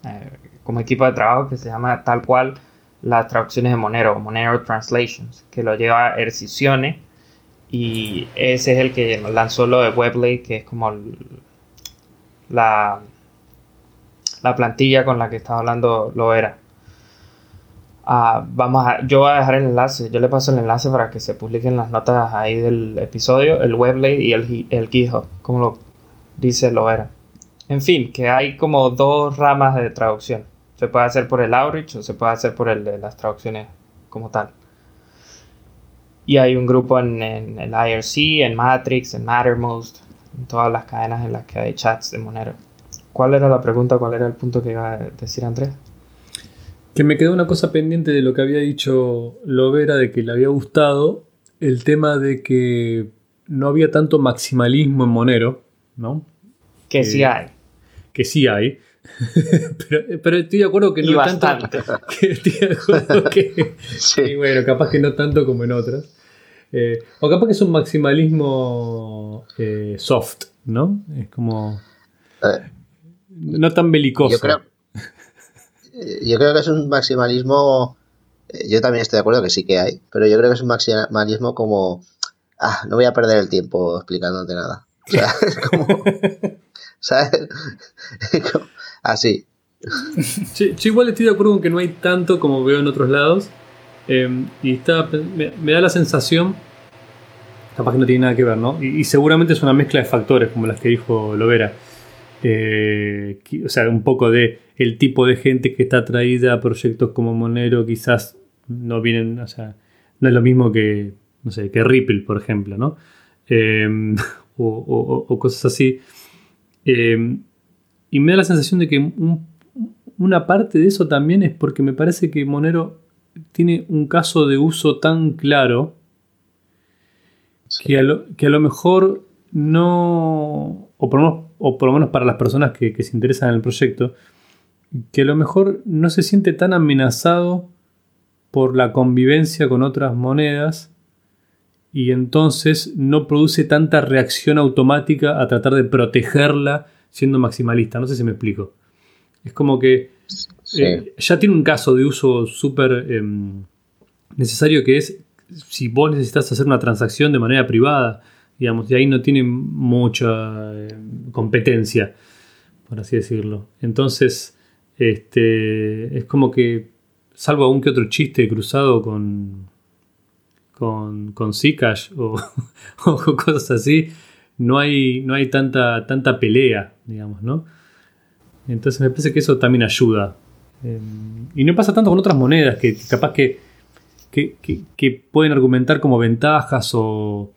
eh, como equipo de trabajo que se llama tal cual las traducciones de Monero, Monero Translations, que lo lleva Ercisione y ese es el que lanzó lo de Webley, que es como la, la plantilla con la que estaba hablando lo era. Ah, vamos a, yo voy a dejar el enlace, yo le paso el enlace para que se publiquen las notas ahí del episodio, el Webley y el, el GitHub, como lo dice lo era. En fin, que hay como dos ramas de traducción. Se puede hacer por el outreach o se puede hacer por el de las traducciones como tal. Y hay un grupo en, el IRC, en Matrix, en Mattermost, en todas las cadenas en las que hay chats de Monero. ¿Cuál era la pregunta? ¿Cuál era el punto que iba a decir Andrés? Que me quedó una cosa pendiente de lo que había dicho Lovera, de que le había gustado el tema de que no había tanto maximalismo en Monero, ¿no? Que sí hay. Que sí hay. pero, estoy de acuerdo que no tanto. Que estoy de acuerdo que. sí. bueno, capaz que no tanto como en otras. Eh, o capaz que es un maximalismo eh, soft, ¿no? Es como. Eh, no tan belicoso. Yo creo, yo creo que es un maximalismo. Yo también estoy de acuerdo que sí que hay, pero yo creo que es un maximalismo como. Ah, no voy a perder el tiempo explicándote nada. O sea, es como. ¿Sabes? así. Sí, yo igual estoy de acuerdo con que no hay tanto como veo en otros lados. Em, y está, me, da la sensación, capaz que no tiene nada que ver, ¿no? Y, seguramente es una mezcla de factores, como las que dijo Lovera. Eh, o sea, un poco de el tipo de gente que está atraída a proyectos como Monero, quizás no vienen, o sea, no es lo mismo que, no sé, que Ripple, por ejemplo, ¿no? Em, o, cosas así. Em, y me da la sensación de que una parte de eso también es porque me parece que Monero tiene un caso de uso tan claro que, a lo, mejor no, o por, lo menos, para las personas que, se interesan en el proyecto, que a lo mejor no se siente tan amenazado por la convivencia con otras monedas y entonces no produce tanta reacción automática a tratar de protegerla siendo maximalista. No sé si me explico. Es como que eh, ya tiene un caso de uso súper em, necesario que es si vos necesitas hacer una transacción de manera privada, digamos, y ahí no tiene mucha eh, competencia, por así decirlo. Entonces, este, es como que, salvo algún que otro chiste cruzado con, con, con Zcash o, o, cosas así, no hay, no hay tanta, tanta pelea, digamos, ¿no? Entonces me parece que eso también ayuda. Eh, y no pasa tanto con otras monedas que capaz que que, pueden argumentar como ventajas o,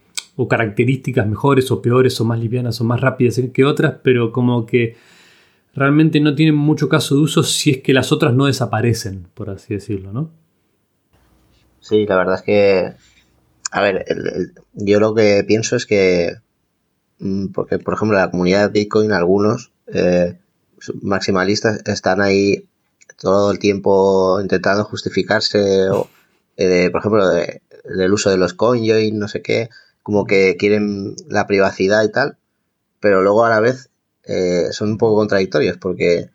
características mejores o peores o más livianas o más rápidas que otras, pero como que realmente no tienen mucho caso de uso si es que las otras no desaparecen, por así decirlo, ¿no? Sí, la verdad es que, a ver, yo lo que pienso es que, mm, porque por ejemplo la comunidad de Bitcoin, algunos eh, maximalistas están ahí todo el tiempo intentando justificarse o, eh, por ejemplo, del uso de los CoinJoin, no sé qué, como que quieren la privacidad y tal, pero luego a la vez eh, son un poco contradictorios porque,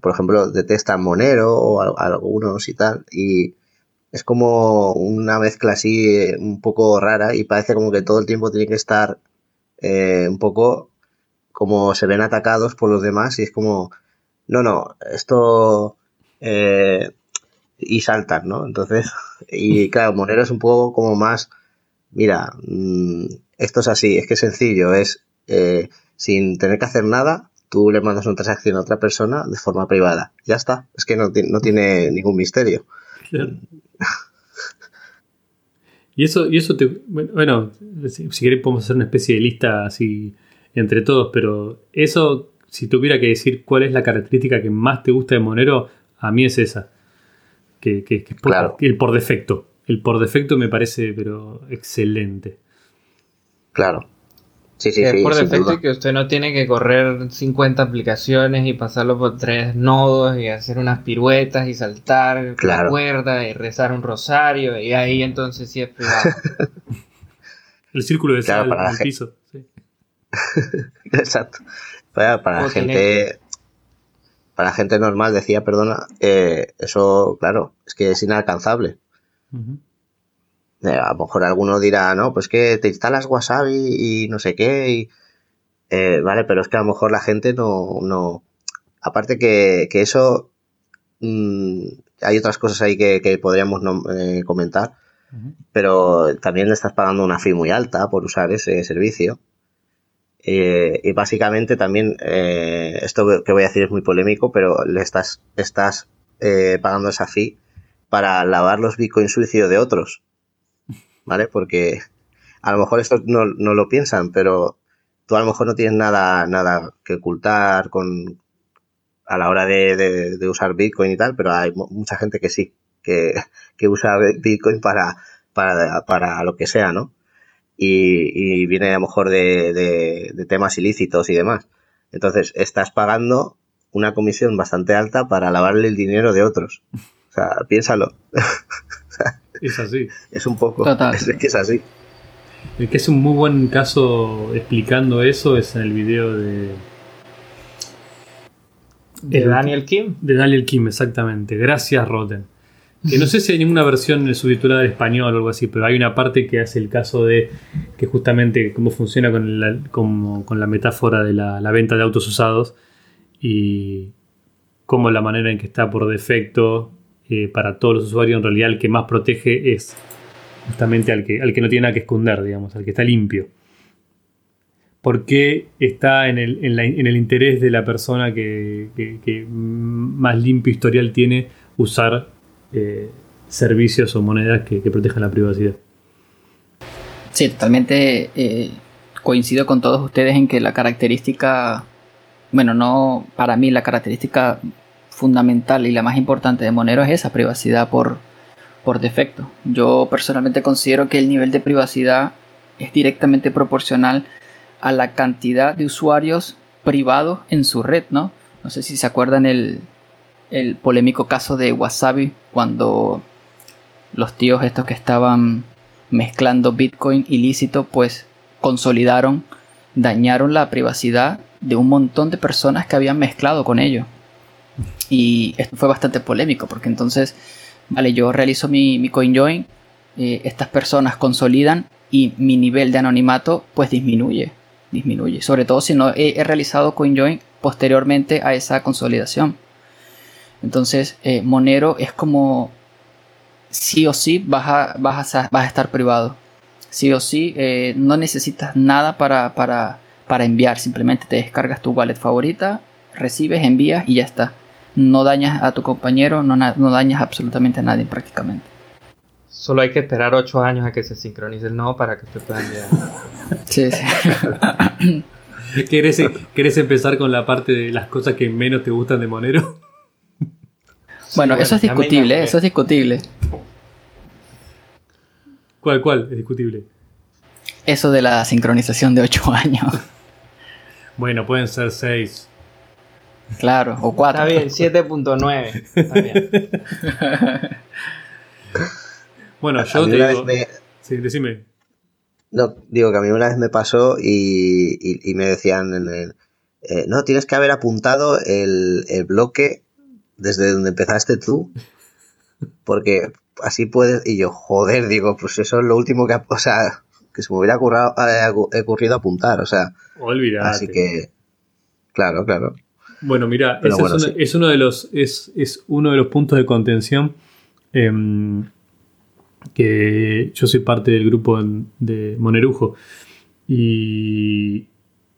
por ejemplo, detestan Monero o algunos y tal, y es como una mezcla así eh, un poco rara y parece como que todo el tiempo tiene que estar un poco como se ven atacados por los demás y es como, no, no, esto y saltan, ¿no? Entonces, y claro, Monero es un poco como más, mira, mm, esto es así, es que es sencillo, es eh, sin tener que hacer nada, tú le mandas una transacción a otra persona de forma privada. Ya está, es que no, no tiene ningún misterio. Y eso, y eso te. Bueno, si, si querés podemos hacer una especie de lista así entre todos, pero eso, si tuviera que decir cuál es la característica que más te gusta de Monero, a mí es esa que, el por defecto. El por defecto me parece, pero excelente. Claro. Sí, sí, es por defecto que usted no tiene que correr 50 aplicaciones y pasarlo por tres nodos y hacer unas piruetas y saltar la cuerda y rezar un rosario y ahí entonces sí es privado. el círculo de sal para el piso. Exacto. Para, para la gente para la gente normal, decía, perdona, eh, eso, claro, es que es inalcanzable. Eh, a lo mejor alguno dirá, no, pues que te instalas Wasabi y no sé qué, y, eh, vale, pero es que a lo mejor la gente no, no, aparte que, eso, mm, hay otras cosas ahí que, podríamos comentar, pero también le estás pagando una fee muy alta por usar ese servicio. Eh, y básicamente también, eh, esto que voy a decir es muy polémico, pero le estás, estás eh, pagando esa fee para lavar los bitcoins suicidio de otros. ¿Vale? Porque a lo mejor esto no, no, lo piensan, pero tú a lo mejor no tienes nada, nada que ocultar con, a la hora de, de, usar bitcoin y tal, pero hay mucha gente que sí, que, que usa bitcoin para, para, para lo que sea, ¿no? y, viene a lo mejor de, temas ilícitos y demás. Entonces, estás pagando una comisión bastante alta para lavarle el dinero de otros. O sea, piénsalo. es así. Es un poco. Es, que es así. El que es un muy buen caso explicando eso es en el video de. De Daniel Kim. De Daniel Kim, exactamente. Gracias, Rotten. Que no sé si hay ninguna versión subtitulada en español o algo así, pero hay una parte que hace el caso de que justamente cómo funciona con la, con la metáfora de la, venta de autos usados y cómo la manera en que está por defecto eh, para todos los usuarios en realidad el que más protege es justamente al que, al que no tiene nada que esconder, digamos, al que está limpio. Porque está en el, en el interés de la persona que, más limpio historial tiene usar eh, servicios o monedas que, protejan la privacidad. Sí, totalmente eh, coincido con todos ustedes en que la característica, bueno, no, para mí la característica fundamental y la más importante de Monero es esa privacidad por, por defecto. Yo personalmente considero que el nivel de privacidad es directamente proporcional a la cantidad de usuarios privados en su red, ¿no? No sé si se acuerdan el, el polémico caso de Wasabi, cuando los tíos estos que estaban mezclando Bitcoin ilícito, pues consolidaron, dañaron la privacidad de un montón de personas que habían mezclado con ellos. Y esto fue bastante polémico, porque entonces vale, yo realizo mi, mi CoinJoin, eh, estas personas consolidan y mi nivel de anonimato pues disminuye, disminuye, sobre todo si no he, realizado CoinJoin posteriormente a esa consolidación. Entonces, eh, Monero es como sí o sí vas a, vas a, vas a estar privado. Sí o sí, eh, no necesitas nada para, para, para enviar, simplemente te descargas tu wallet favorita, recibes, envías y ya está. No dañas a tu compañero, no, no dañas absolutamente a nadie prácticamente. Solo hay que esperar 8 años a que se sincronice el nodo para que te pueda enviar. sí, sí. ¿Quieres, ¿Quieres empezar con la parte de las cosas que menos te gustan de Monero? Bueno, eso es discutible, eso es discutible. ¿Cuál, cuál? Es discutible. Eso de la sincronización de 8 años. Bueno, pueden ser 6. Claro, o 4. Está bien, 7.9. Está bien. bueno, yo te digo... Sí, decime. No, digo que a mí una vez me pasó y, me decían, en el, eh, no, tienes que haber apuntado el, el bloque desde donde empezaste tú, porque así puedes, y yo, joder, digo, pues eso es lo último que, o sea, que se me hubiera ocurrido, eh, ocurrido apuntar, o sea, Olvídate. así que, claro, claro. Bueno, mira, es, uno, de los, es, es, uno de los puntos de contención em, que yo soy parte del grupo de Monerujo y,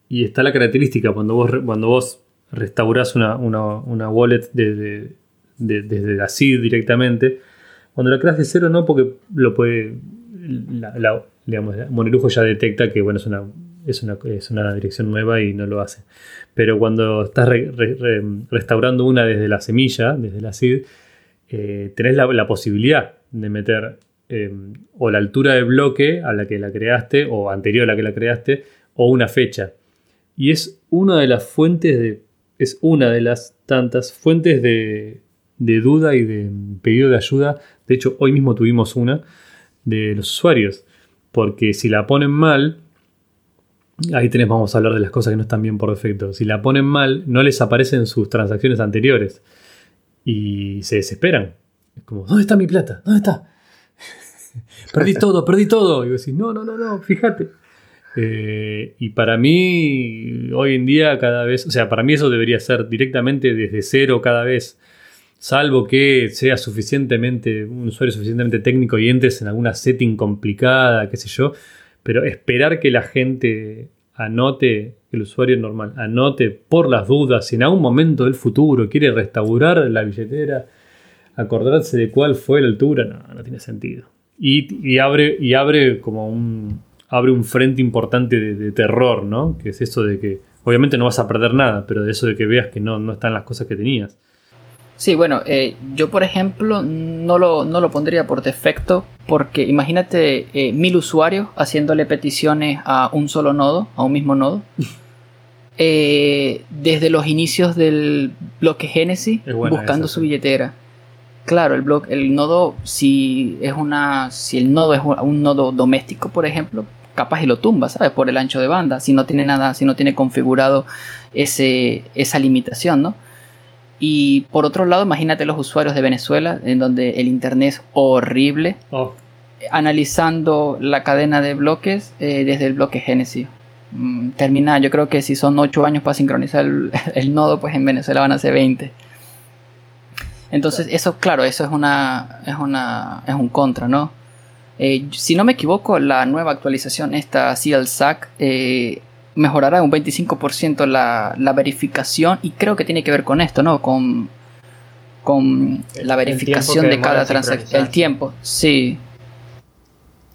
y está la característica cuando vos, cuando vos restaurás una, wallet desde, la SID directamente. Cuando la creas de cero, no, porque lo puede. La, digamos, Monerujo ya detecta que bueno, es una, es una, es una dirección nueva y no lo hace. Pero cuando estás restaurando una desde la semilla, desde la SID, eh, tenés la, posibilidad de meter eh, o la altura de bloque a la que la creaste, o anterior a la que la creaste, o una fecha. Y es una de las fuentes de es una de las tantas fuentes de, duda y de pedido de ayuda. De hecho, hoy mismo tuvimos una de los usuarios. Porque si la ponen mal, ahí tenés, vamos a hablar de las cosas que no están bien por defecto. Si la ponen mal, no les aparecen sus transacciones anteriores. Y se desesperan. Es como, ¿dónde está mi plata? ¿Dónde está? perdí todo, perdí todo. Y vos decís, no, no, no, no, fíjate. Eh, y para mí, hoy en día, cada vez, o sea, para mí eso debería ser directamente desde cero cada vez, salvo que sea suficientemente, un usuario suficientemente técnico y entres en alguna setting complicada, qué sé yo, pero esperar que la gente anote, el usuario normal, anote por las dudas, si en algún momento del futuro quiere restaurar la billetera, acordarse de cuál fue la altura, no, no tiene sentido. y, abre, y abre como un, abre un frente importante de, terror, ¿no? Que es eso de que obviamente no vas a perder nada, pero de eso de que veas que no, no están las cosas que tenías. Sí, bueno, eh, yo por ejemplo no lo, no lo, pondría por defecto porque imagínate eh, mil usuarios haciéndole peticiones a un solo nodo, a un mismo nodo. Eh, desde los inicios del bloque Genesis buscando su billetera. Claro, el bloque, el nodo, si es una, si el nodo es un nodo doméstico, por ejemplo, capaz y lo tumba, ¿sabes? Por el ancho de banda, si no tiene nada, si no tiene configurado ese, esa limitación, ¿no? Y por otro lado, imagínate los usuarios de Venezuela, en donde el internet es horrible, oh. analizando la cadena de bloques eh, desde el bloque Genesis. Mm, termina, yo creo que si son 8 años para sincronizar el, el, nodo, pues en Venezuela van a ser 20. Entonces, eso, claro, eso es una, es una, es un contra, ¿no? Eh, si no me equivoco, la nueva actualización, esta CLSAC, eh, mejorará un 25% la, la, verificación y creo que tiene que ver con esto, ¿no? Con, con la verificación de cada transacción. El tiempo, sí.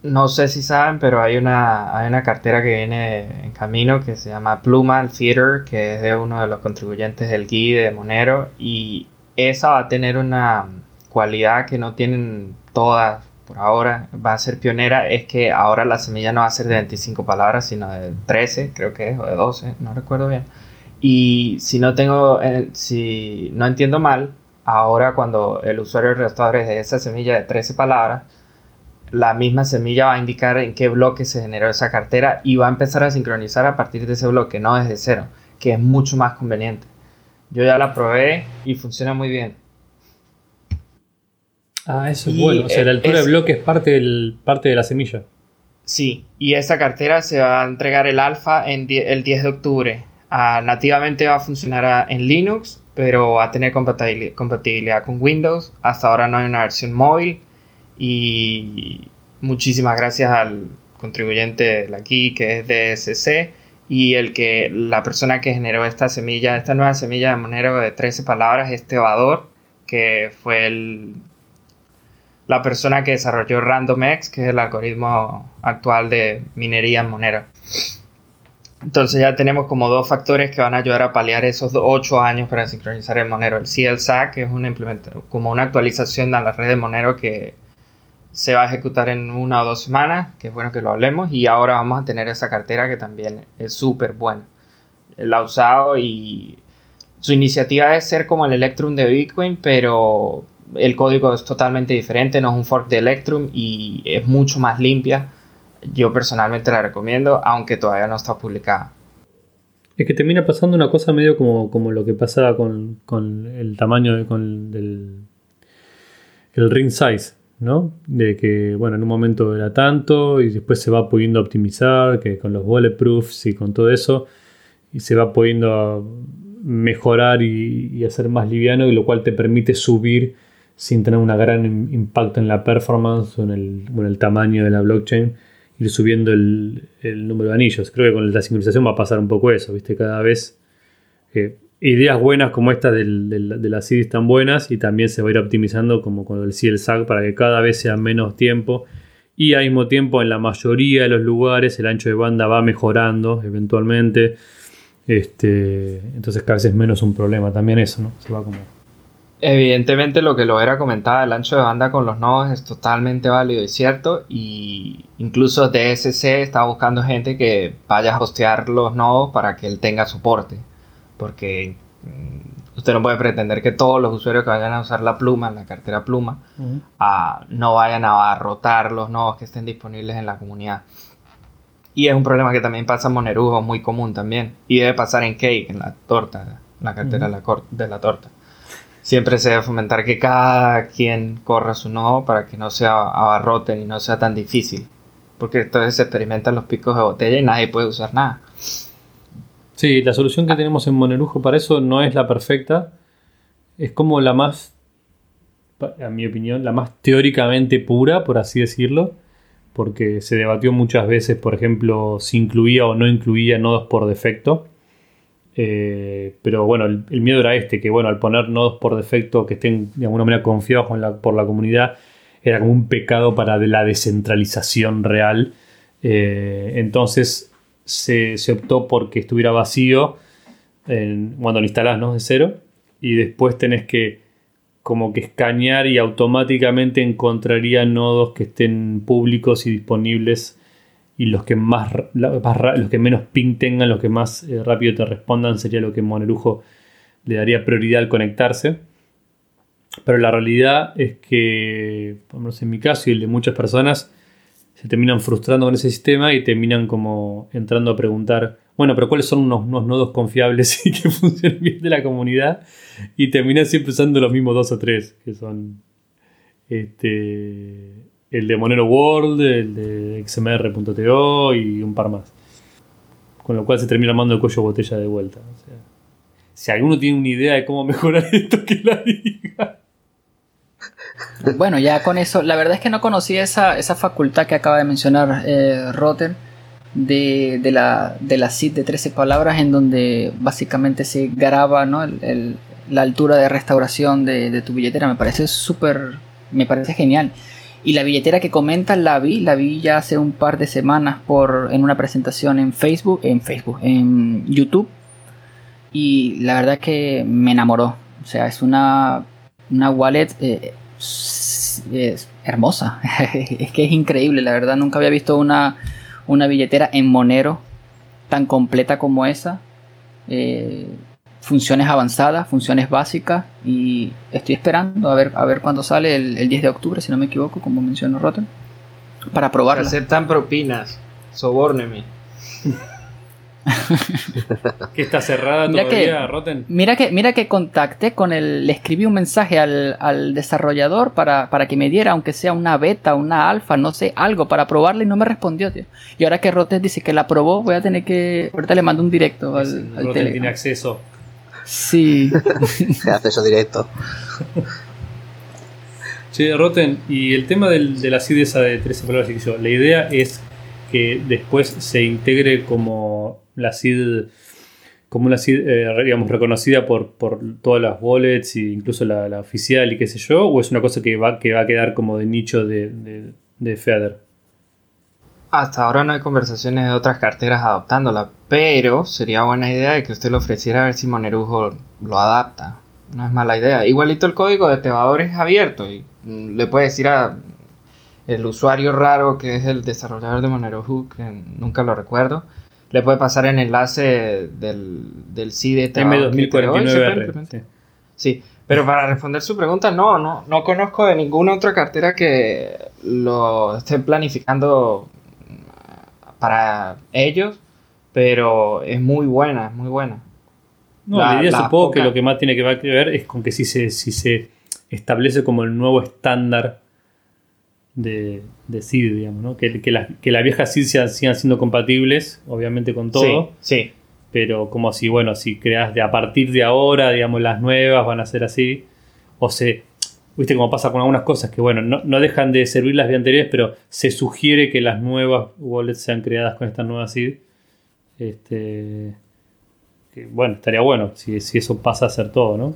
No sé si saben, pero hay una, hay una cartera que viene en camino que se llama Pluma Theater, que es de uno de los contribuyentes del GUI de Monero. Y esa va a tener una cualidad que no tienen todas por ahora va a ser pionera es que ahora la semilla no va a ser de 25 palabras, sino de 13, creo que es, o de 12, no recuerdo bien. Y si no tengo, eh, si no entiendo mal, ahora cuando el usuario restaure de esa semilla de 13 palabras, la misma semilla va a indicar en qué bloque se generó esa cartera y va a empezar a sincronizar a partir de ese bloque, no desde cero, que es mucho más conveniente. Yo ya la probé y funciona muy bien. Ah, eso es bueno. O sea, la altura de bloque es parte, del, parte de la semilla. Sí, y esa cartera se va a entregar el alfa en el 10 de octubre. Ah, nativamente va a funcionar en Linux, pero va a tener compatibilidad con Windows. Hasta ahora no hay una versión móvil. Y muchísimas gracias al contribuyente de aquí que es DSC y el que la persona que generó esta semilla, esta nueva semilla de Monero de 13 palabras es Tebador, que fue el la persona que desarrolló RandomX, que es el algoritmo actual de minería en Monero. Entonces ya tenemos como dos factores que van a ayudar a paliar esos ocho años para sincronizar el Monero. El CLSAC, que es una como una actualización de la red de Monero que se va a ejecutar en una o dos semanas, que es bueno que lo hablemos. Y ahora vamos a tener esa cartera que también es súper buena. La ha usado y su iniciativa es ser como el Electrum de Bitcoin, pero el código es totalmente diferente, no es un fork de Electrum y es mucho más limpia. Yo personalmente la recomiendo, aunque todavía no está publicada. Es que termina pasando una cosa medio como, como lo que pasaba con, el tamaño del el ring size, ¿no? De que, bueno, en un momento era tanto y después se va pudiendo optimizar, que con los bulletproofs y con todo eso, y se va pudiendo mejorar y, y hacer más liviano, y lo cual te permite subir sin tener un gran impacto en la performance o en el, tamaño de la blockchain, ir subiendo el, número de anillos. Creo que con la sincronización va a pasar un poco eso, ¿viste? Cada vez eh, ideas buenas como esta de la CID están buenas y también se va a ir optimizando como con el CLSAC para que cada vez sea menos tiempo y al mismo tiempo en la mayoría de los lugares el ancho de banda va mejorando eventualmente. Este, entonces cada vez es menos un problema también eso, ¿no? Se va como Evidentemente lo que lo era comentaba, el ancho de banda con los nodos es totalmente válido y cierto y incluso DSC está buscando gente que vaya a hostear los nodos para que él tenga soporte porque mm, usted no puede pretender que todos los usuarios que vayan a usar la pluma, la cartera pluma, ah, no vayan a rotar los nodos que estén disponibles en la comunidad. Y es un problema que también pasa en Monerujo, muy común también. Y debe pasar en Cake, en la torta, la cartera de la torta siempre se debe fomentar que cada quien corra su nodo para que no sea abarroten y no sea tan difícil. Porque entonces se experimentan los picos de botella y nadie puede usar nada. Sí, la solución que tenemos en Monerujo para eso no es la perfecta. Es como la más, a mi opinión, la más teóricamente pura, por así decirlo. Porque se debatió muchas veces, por ejemplo, si incluía o no incluía nodos por defecto. Eh, pero bueno, el, miedo era este, que bueno, al poner nodos por defecto que estén de alguna manera confiados por la comunidad, era como un pecado para la descentralización real. Eh, entonces se, optó porque estuviera vacío cuando lo instalás ¿no? de cero y después tenés que como que escanear y automáticamente encontraría nodos que estén públicos y disponibles y los que más, los que menos ping tengan, los que más eh, rápido te respondan sería lo que Monerujo le daría prioridad al conectarse. Pero la realidad es que, por lo menos en mi caso y el de muchas personas, se terminan frustrando con ese sistema y terminan como entrando a preguntar, bueno, pero ¿cuáles son unos, nodos confiables y que funcionen bien de la comunidad? Y terminan siempre usando los mismos dos o tres, que son este, el de Monero World, el de XMR.to y un par más. Con lo cual se termina armando el cuello botella de vuelta. si alguno tiene una idea de cómo mejorar esto, que la diga. Bueno, ya con eso, la verdad es que no conocía esa, esa facultad que acaba de mencionar eh, Rotten de, la, de la CID de 13 palabras en donde básicamente se graba ¿no? la altura de restauración de, de tu billetera. Me parece súper, me parece genial. Y la billetera que comentas la vi, la vi ya hace un par de semanas por, en una presentación en Facebook, en Facebook, en YouTube. Y la verdad que me enamoró. O sea, es una, una wallet eh, es hermosa. es que es increíble, la verdad. Nunca había visto una, una billetera en Monero tan completa como esa. Eh, funciones avanzadas, funciones básicas y estoy esperando a ver, a ver cuándo sale el, 10 de octubre, si no me equivoco, como mencionó Rotten, para probarla. Aceptan propinas, sobórneme. que está cerrada Mira todavía, que- Rotten. Mira que, mira que contacté con el. Le escribí un mensaje al, al desarrollador para, para que me diera, aunque sea una beta, una alfa, no sé, algo para probarla y no me respondió, tío. Y ahora que Rotes dice que la probó, voy a tener que. Ahorita le mando un directo al, al Rotten tiene acceso. Sí. Acceso directo. Che, Rotten, y el tema del, de la CID esa de 13 palabras y que yo, la idea es que después se integre como la CID, como una CID, eh, digamos, reconocida por, por todas las wallets e incluso la, la oficial y qué sé yo, o es una cosa que va, que va a quedar como de nicho de, de, de Feather. Hasta ahora no hay conversaciones de otras carteras adoptándola, pero sería buena idea de que usted lo ofreciera a ver si Monerujo lo adapta. No es mala idea. Igualito el código de Tebador es abierto y mm, le puede decir a el usuario raro que es el desarrollador de Monerujo, que nunca lo recuerdo, le puede pasar el enlace del, del CID de Tebador que creó y se puede M2049R. implementar. sí. Sí, pero para responder su pregunta, no, no, no conozco de ninguna otra cartera que lo esté planificando para ellos, pero es muy buena, es muy buena. No, La- la, idea la supongo que lo que más tiene que ver es con que si se, si se establece como el nuevo estándar de, de CID, digamos, ¿no? que, que, las- que las viejas CID sean- sigan siendo compatibles, obviamente con todo, Sí, sí. pero como si, bueno, si creas de a partir de ahora, digamos, las nuevas van a ser así, o se, viste como pasa con algunas cosas que, bueno, no, no dejan de servir las vías anteriores, pero se sugiere que las nuevas wallets sean creadas con esta nueva CID. Este, que, bueno, estaría bueno si, si eso pasa a ser todo, ¿no?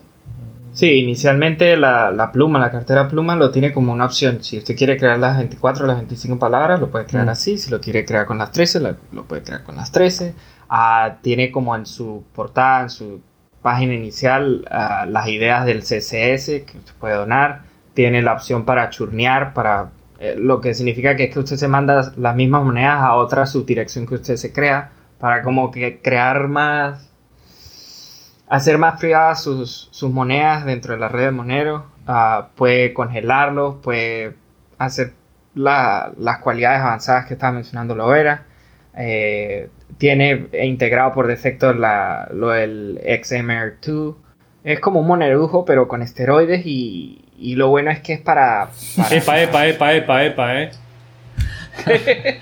Sí, inicialmente la, la pluma, la cartera pluma lo tiene como una opción. Si usted quiere crear las 24 o las 25 palabras, lo puede crear Mm. así. Si lo quiere crear con las 13, la- lo puede crear con las 13. Ah, tiene como en su portada, en su página inicial, ah, las ideas del CSS que usted puede donar. Tiene la opción para churnear, para, eh, lo que significa que es que usted se manda las mismas monedas a otra subdirección que usted se crea, para como que crear más hacer más privadas sus, sus monedas dentro de la red de Monero. ah, puede congelarlos, puede hacer la- las cualidades avanzadas que estaba mencionando Lovera. Eh, tiene integrado por defecto la, lo del XMR2. Es como un monerujo, pero con esteroides. Y, y lo bueno es que es para. para- Epa, epa, epa, epa, epa, eh.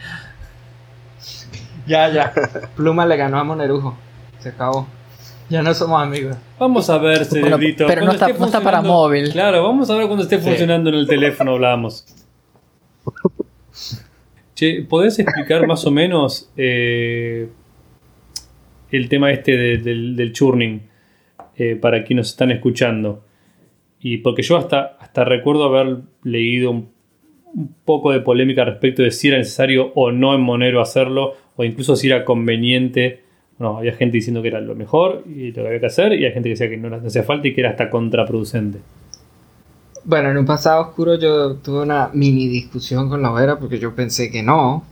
Ya, ya. Pluma le ganó a Monerujo. Se acabó. Ya no somos amigos. Vamos a ver, cerebrito. pero no está- no está para móvil. Claro, vamos a ver cuando esté Sí. funcionando en el teléfono, hablamos. Che, ¿podés explicar más o menos eh, el tema este de- del, churning eh, para quienes nos están escuchando? Y porque yo hasta, hasta recuerdo haber leído un, poco de polémica respecto de si era necesario o no en Monero hacerlo, o incluso si era conveniente. No, había gente diciendo que era lo mejor y lo que había que hacer, y hay gente que decía que no hacía falta y que era hasta contraproducente. Bueno, en un pasado oscuro yo tuve una mini discusión con Lovera porque yo pensé que no.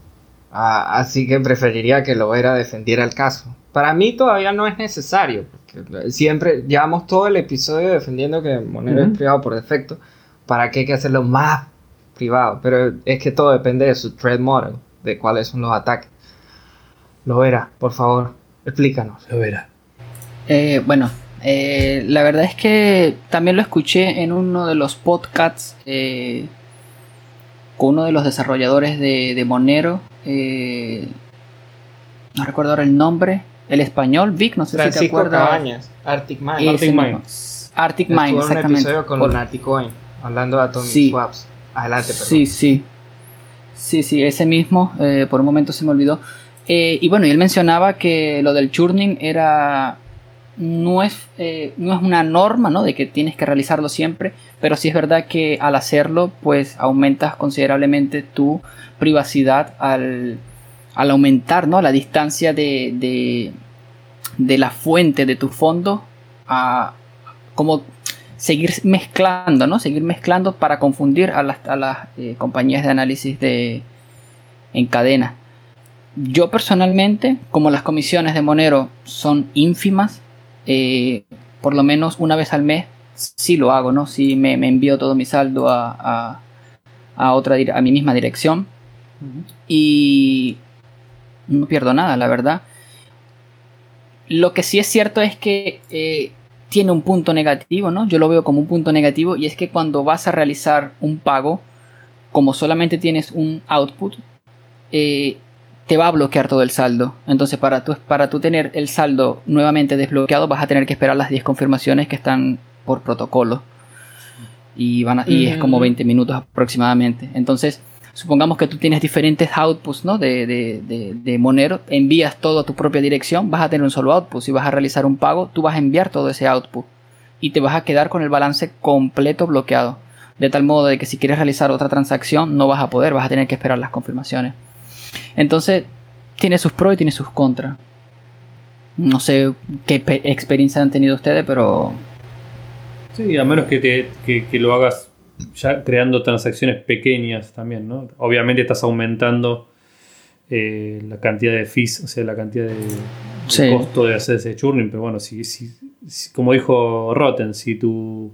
Ah, así que preferiría que Lovera defendiera el caso. Para mí todavía no es necesario. Porque siempre llevamos todo el episodio defendiendo que Monero es privado por defecto. ¿Para qué hay que hacerlo más privado? Pero es que todo depende de su thread model, de cuáles son los ataques. Lovera, por favor, explícanos. Lo verá. Eh, bueno, eh, la verdad es que también lo escuché en uno de los podcasts eh, con uno de los desarrolladores de, de Monero. eh, no recuerdo ahora el nombre. El español, Vic, no sé si te acuerdas. Cabañas, Arctic Mind. Arctic. Mind. Arctic Estuvo Mind, en un exactamente. episodio con Por- Lunaticoin, hablando de Atomic Sí. Swaps. Adelante, perdón. Sí, sí. Sí, sí, ese mismo. eh, por un momento se me olvidó. Eh, y bueno, y él mencionaba que lo del churning era. No es, eh, no es una norma, ¿no? De que tienes que realizarlo siempre. Pero sí es verdad que al hacerlo, pues aumentas considerablemente tu privacidad al, al aumentar, ¿no? La distancia de, de, de la fuente de tu fondo a. Seguir mezclando, ¿no? Seguir mezclando para confundir a las, a las eh, compañías de análisis de en cadena. Yo personalmente, como las comisiones de Monero son ínfimas, eh, por lo menos una vez al mes sí lo hago, ¿no? Sí me, me envío todo mi saldo a, a, a otra a mi misma dirección y no pierdo nada, la verdad. lo que sí es cierto es que eh, tiene un punto negativo, ¿no? Yo lo veo como un punto negativo y es que cuando vas a realizar un pago, como solamente tienes un output, eh, te va a bloquear todo el saldo. Entonces, para tú, para tú tener el saldo nuevamente desbloqueado, vas a tener que esperar las 10 confirmaciones que están por protocolo. Y, van y es como 20 minutos aproximadamente. Entonces, supongamos que tú tienes diferentes outputs ¿no? de, de, de, Monero, envías todo a tu propia dirección, vas a tener un solo output. Si vas a realizar un pago, tú vas a enviar todo ese output. Y te vas a quedar con el balance completo bloqueado. De tal modo de que si quieres realizar otra transacción, no vas a poder, vas a tener que esperar las confirmaciones. Entonces, tiene sus pros y tiene sus contras. No sé qué experiencia han tenido ustedes, pero... Sí, a menos que, te, que, lo hagas ya creando transacciones pequeñas también, ¿no? Obviamente estás aumentando eh, la cantidad de fees, o sea, la cantidad de, costo de hacer ese churning, pero bueno, si, si, como dijo Rotten, si tu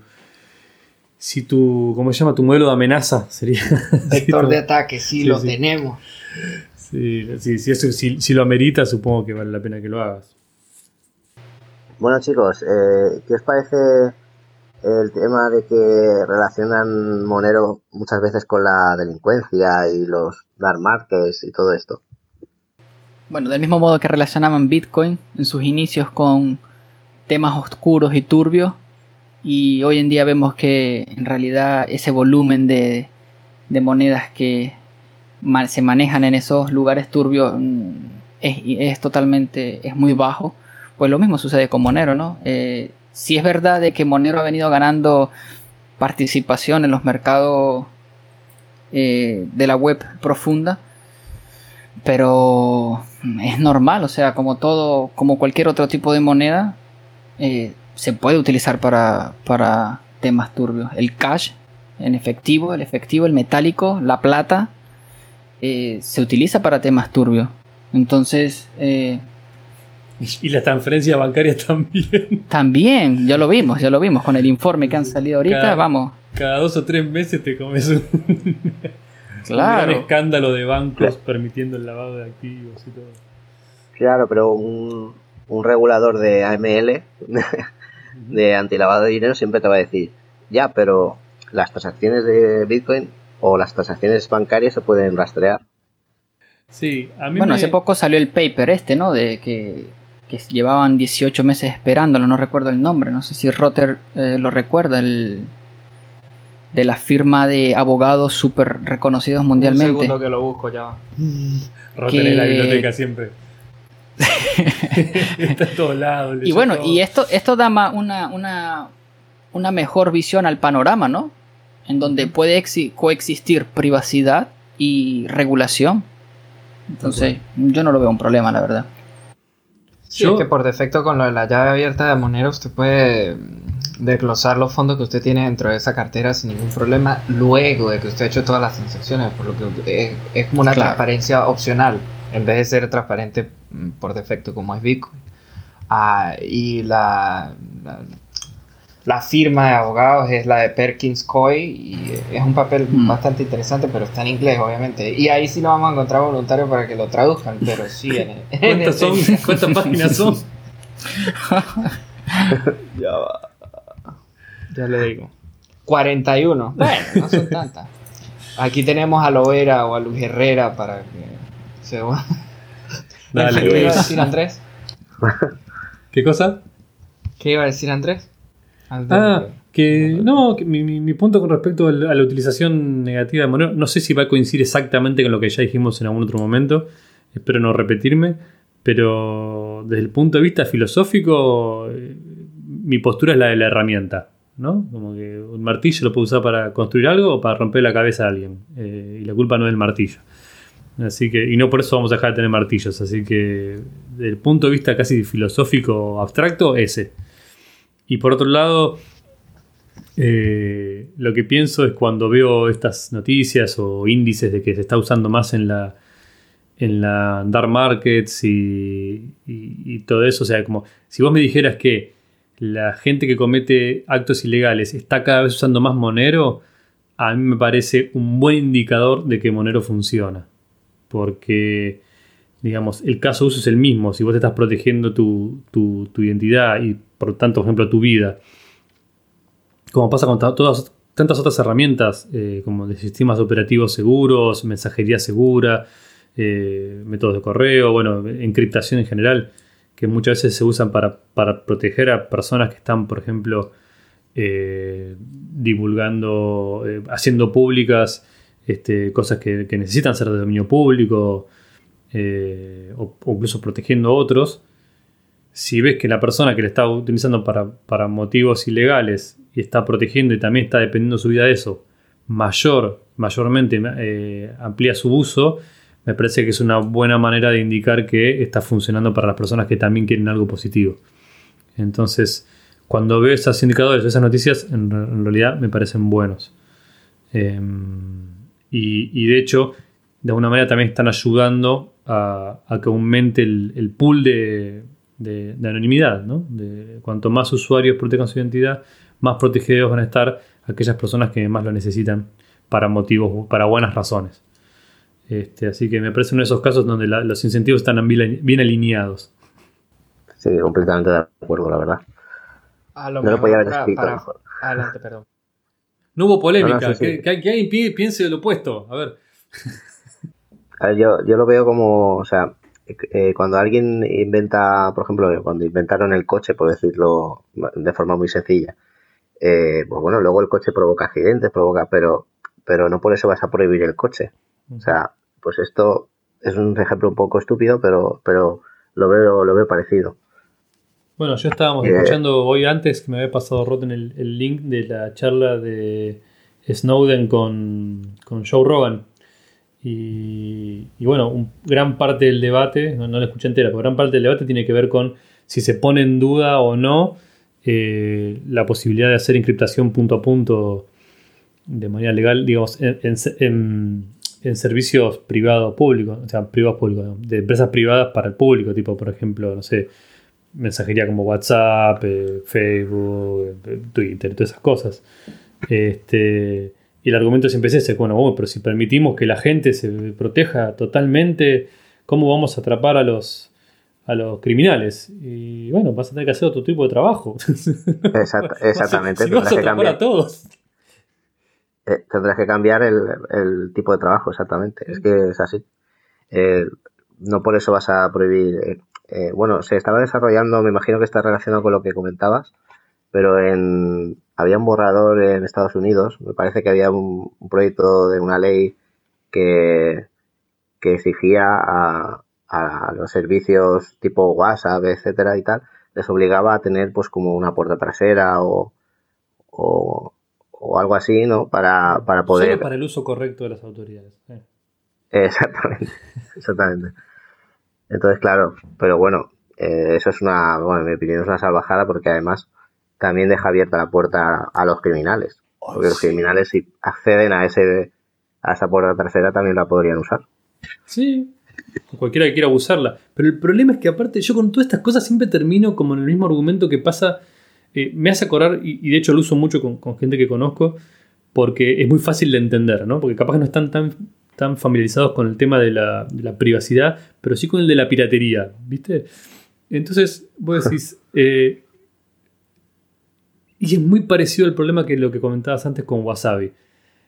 si tu, ¿cómo se llama? Tu modelo de amenaza sería... Vector de ataque, sí, lo tenemos. Sí, sí, si, si, lo amerita, supongo que vale la pena que lo hagas. Bueno, chicos, eh, ¿qué os parece el tema de que relacionan Monero muchas veces con la delincuencia y los dark markets y todo esto? Bueno, del mismo modo que relacionaban Bitcoin en sus inicios con temas oscuros y turbios, y hoy en día vemos que en realidad ese volumen de, de monedas que se manejan en esos lugares turbios mm, es, totalmente, es muy bajo, pues lo mismo sucede con Monero, ¿no? Eh, si es verdad de que Monero ha venido ganando participación en los mercados eh, de la web profunda, pero es normal, o sea, como todo, como cualquier otro tipo de moneda, eh, se puede utilizar para, para temas turbios. El cash en efectivo, el efectivo, el metálico, la plata, eh, se utiliza para temas turbios. Entonces... Eh, y las transferencias bancarias también. También, ya lo vimos, ya lo vimos con el informe que han salido ahorita, vamos. Cada dos o tres meses te comes un, claro. escándalo de bancos permitiendo el lavado de activos y todo. Claro, pero un, un regulador de AML, de antilavado de dinero, siempre te va a decir, ya, pero las transacciones de Bitcoin o las transacciones bancarias se pueden rastrear. Sí, a mí Bueno, hace poco salió el paper este, ¿no? De que, llevaban 18 meses esperándolo, no recuerdo el nombre, no sé si Rotter eh, lo recuerda, el de la firma de abogados súper reconocidos mundialmente. Un segundo que lo busco ya. Rotter en la biblioteca siempre. Está en todos lados. Y bueno, y esto, esto da una, una, una mejor visión al panorama, ¿no? En donde puede coexistir privacidad y regulación. Entonces, yo no lo veo un problema, la verdad. Sí, es que por defecto con lo de la llave abierta de Monero usted puede desglosar los fondos que usted tiene dentro de esa cartera sin ningún problema luego de que usted ha hecho todas las transacciones, por lo que es, como una transparencia opcional en vez de ser transparente mm, por defecto como es Bitcoin. Ah, y la la firma de abogados es la de Perkins Coy y es un papel mm. bastante interesante, pero está en inglés, obviamente. Y ahí sí lo vamos a encontrar voluntario para que lo traduzcan, pero sí en, ¿Cuántas, son? ¿Cuántas páginas son? ya va. Ya le digo. 41. Bueno, no son tantas. Aquí tenemos a Lovera o a Luis Herrera para que se... Dale, ¿Qué iba a decir Andrés? ¿Qué cosa? ¿Qué iba a decir Andrés? Ah, que no, mi, punto con respecto a la, utilización negativa de Monero, no sé si va a coincidir exactamente con lo que ya dijimos en algún otro momento, espero no repetirme, pero desde el punto de vista filosófico, eh, mi postura es la de la herramienta, ¿no? Como que un martillo lo puedo usar para construir algo o para romper la cabeza a alguien, eh, y la culpa no es del martillo. Así que, y no por eso vamos a dejar de tener martillos, así que desde el punto de vista casi filosófico abstracto, ese. Y por otro lado, eh, lo que pienso es cuando veo estas noticias o índices de que se está usando más en la, en la dark markets y, y, todo eso, o sea, como si vos me dijeras que la gente que comete actos ilegales está cada vez usando más Monero, a mí me parece un buen indicador de que Monero funciona. Porque digamos, el caso uso es el mismo. Si vos estás protegiendo tu, identidad y por tanto, por ejemplo, tu vida, como pasa con todas tantas otras herramientas eh, como sistemas operativos seguros, mensajería segura, eh, métodos de correo, bueno, encriptación en general, que muchas veces se usan para, proteger a personas que están, por ejemplo, eh, divulgando, haciendo públicas este, cosas que, necesitan ser de dominio público o, incluso protegiendo a otros. Si ves que la persona que le está utilizando para, para motivos ilegales y está protegiendo y también está dependiendo su vida de eso, mayor, mayormente eh, amplía su uso, me parece que es una buena manera de indicar que está funcionando para las personas que también quieren algo positivo. Entonces, cuando veo esos indicadores, esas noticias, en, realidad me parecen buenos. Em, y, de hecho, de alguna manera también están ayudando a, que aumente el, pool de, anonimidad. De, cuanto más usuarios protejan su identidad, más protegidos van a estar aquellas personas que más lo necesitan para motivos, para buenas razones. Este, así que me parece uno de esos casos donde los incentivos están bien, alineados. Sí, completamente de acuerdo, la verdad. no lo podía haber escrito Adelante, perdón. No hubo polémica. que, alguien piense lo opuesto. A ver. yo, yo lo veo como, o sea, eh, cuando alguien inventa, por ejemplo, cuando inventaron el coche, por decirlo de forma muy sencilla, eh, pues bueno, luego el coche provoca accidentes, provoca, pero, pero no por eso vas a prohibir el coche. O sea, pues esto es un ejemplo un poco estúpido, pero, pero lo veo, lo veo parecido. Bueno, yo estábamos eh, escuchando hoy antes que me había pasado Rotten el, el link de la charla de Snowden con, con Joe Rogan. Y, bueno, gran parte del debate, no, no la escuché entera, pero gran parte del debate tiene que ver con si se pone en duda o no eh, la posibilidad de hacer encriptación punto a punto de manera legal, digamos, en, servicios privados públicos, o sea, privados públicos, de empresas privadas para el público, tipo, por ejemplo, no sé, mensajería como WhatsApp, eh, Facebook, eh, Twitter, todas esas cosas. Este, y el argumento siempre es ese, bueno, oh, pero si permitimos que la gente se proteja totalmente, ¿cómo vamos a atrapar a los, a los criminales. Y bueno, vas a tener que hacer otro tipo de trabajo. exactamente. tendrás que cambiar. A todos. Eh, tendrás que cambiar el, tipo de trabajo, exactamente. Es que es así. Eh, no por eso vas a prohibir. Eh, bueno, se estaba desarrollando, me imagino que está relacionado con lo que comentabas, pero en, había un borrador en Estados Unidos, me parece que había un, un proyecto de una ley que, que exigía a, a los servicios tipo WhatsApp, etcétera y tal, les obligaba a tener pues como una puerta trasera o, o, algo así, ¿no? Para, para poder... Solo para el uso correcto de las autoridades. Eh. Exactamente, exactamente. Entonces, claro, pero bueno, eh, eso es una, bueno, en mi opinión es una salvajada porque además también deja abierta la puerta a los criminales. Porque los criminales si acceden a ese a esa puerta trasera también la podrían usar. Sí, cualquiera que quiera abusarla. Pero el problema es que aparte yo con todas estas cosas siempre termino como en el mismo argumento que pasa, eh, me hace acordar, y, de hecho lo uso mucho con, gente que conozco, porque es muy fácil de entender, ¿no? Porque capaz que no están tan, tan familiarizados con el tema de la, privacidad, pero sí con el de la piratería, ¿viste? Entonces, vos decís, eh, y es muy parecido al problema que lo que comentabas antes con Wasabi,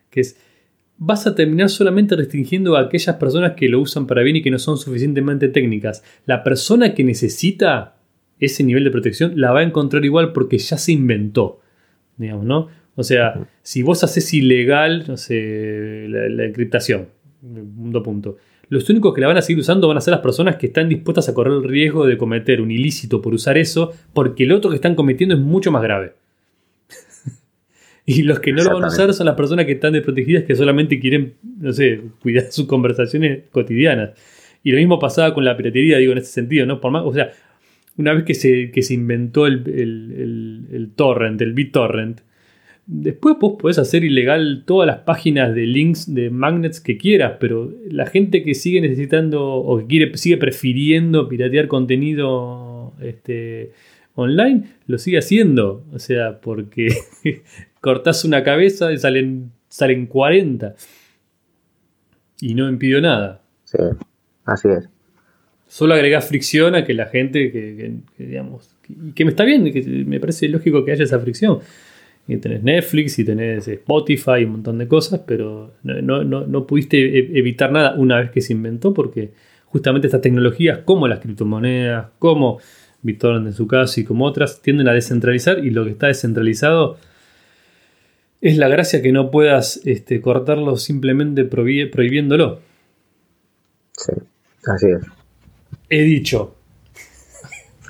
que es, vas a terminar solamente restringiendo a aquellas personas que lo usan para bien y que no son suficientemente técnicas. La persona que necesita ese nivel de protección la va a encontrar igual porque ya se inventó. Digamos, ¿no? O sea, si vos haces ilegal, no sé, la, encriptación, punto punto, los únicos que la van a seguir usando van a ser las personas que están dispuestas a correr el riesgo de cometer un ilícito por usar eso, porque el otro que están cometiendo es mucho más grave. Y los que no lo van a usar son las personas que están desprotegidas que solamente quieren, no sé, cuidar sus conversaciones cotidianas. Y lo mismo pasaba con la piratería, digo, en ese sentido, ¿no? Por más, o sea, una vez que se, se inventó el, el, torrent, el BitTorrent, después vos podés hacer ilegal todas las páginas de links de magnets que quieras, pero la gente que sigue necesitando o que quiere, sigue prefiriendo piratear contenido este, online, lo sigue haciendo. O sea, porque cortás una cabeza y salen, salen 40. Y no impidió nada. Sí, así es. solo agregás fricción a que la gente que, digamos, que, me está bien, que me parece lógico que haya esa fricción. Y tenés Netflix y tenés Spotify y un montón de cosas, pero no, no, no pudiste e, evitar nada una vez que se inventó porque justamente estas tecnologías como las criptomonedas, como BitTorrent en su caso y como otras, tienden a descentralizar y lo que está descentralizado es la gracia que no puedas este, cortarlo simplemente prohibiéndolo. Sí, así es. He dicho.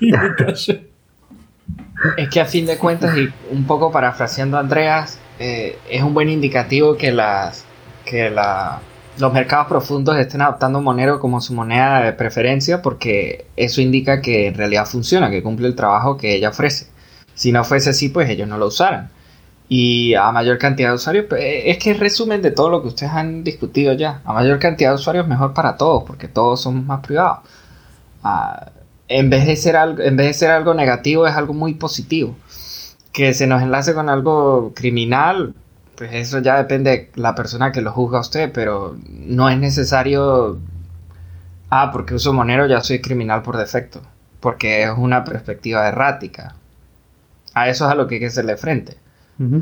es que a fin de cuentas, y un poco parafraseando a Andreas, eh, es un buen indicativo que las que la, los mercados profundos estén adoptando Monero como su moneda de preferencia porque eso indica que en realidad funciona, que cumple el trabajo que ella ofrece. Si no fuese así, pues ellos no lo usaran. Y a mayor cantidad de usuarios, pues, es que es resumen de todo lo que ustedes han discutido ya. A mayor cantidad de usuarios mejor para todos, porque todos somos más privados. Ah, en, vez de ser algo, en vez de ser algo negativo, es algo muy positivo. Que se nos enlace con algo criminal, pues eso ya depende de la persona que lo juzga a usted, pero no es necesario, ah, porque uso Monero ya soy criminal por defecto, porque es una perspectiva errática. A eso es a lo que hay que hacerle frente. Hmm.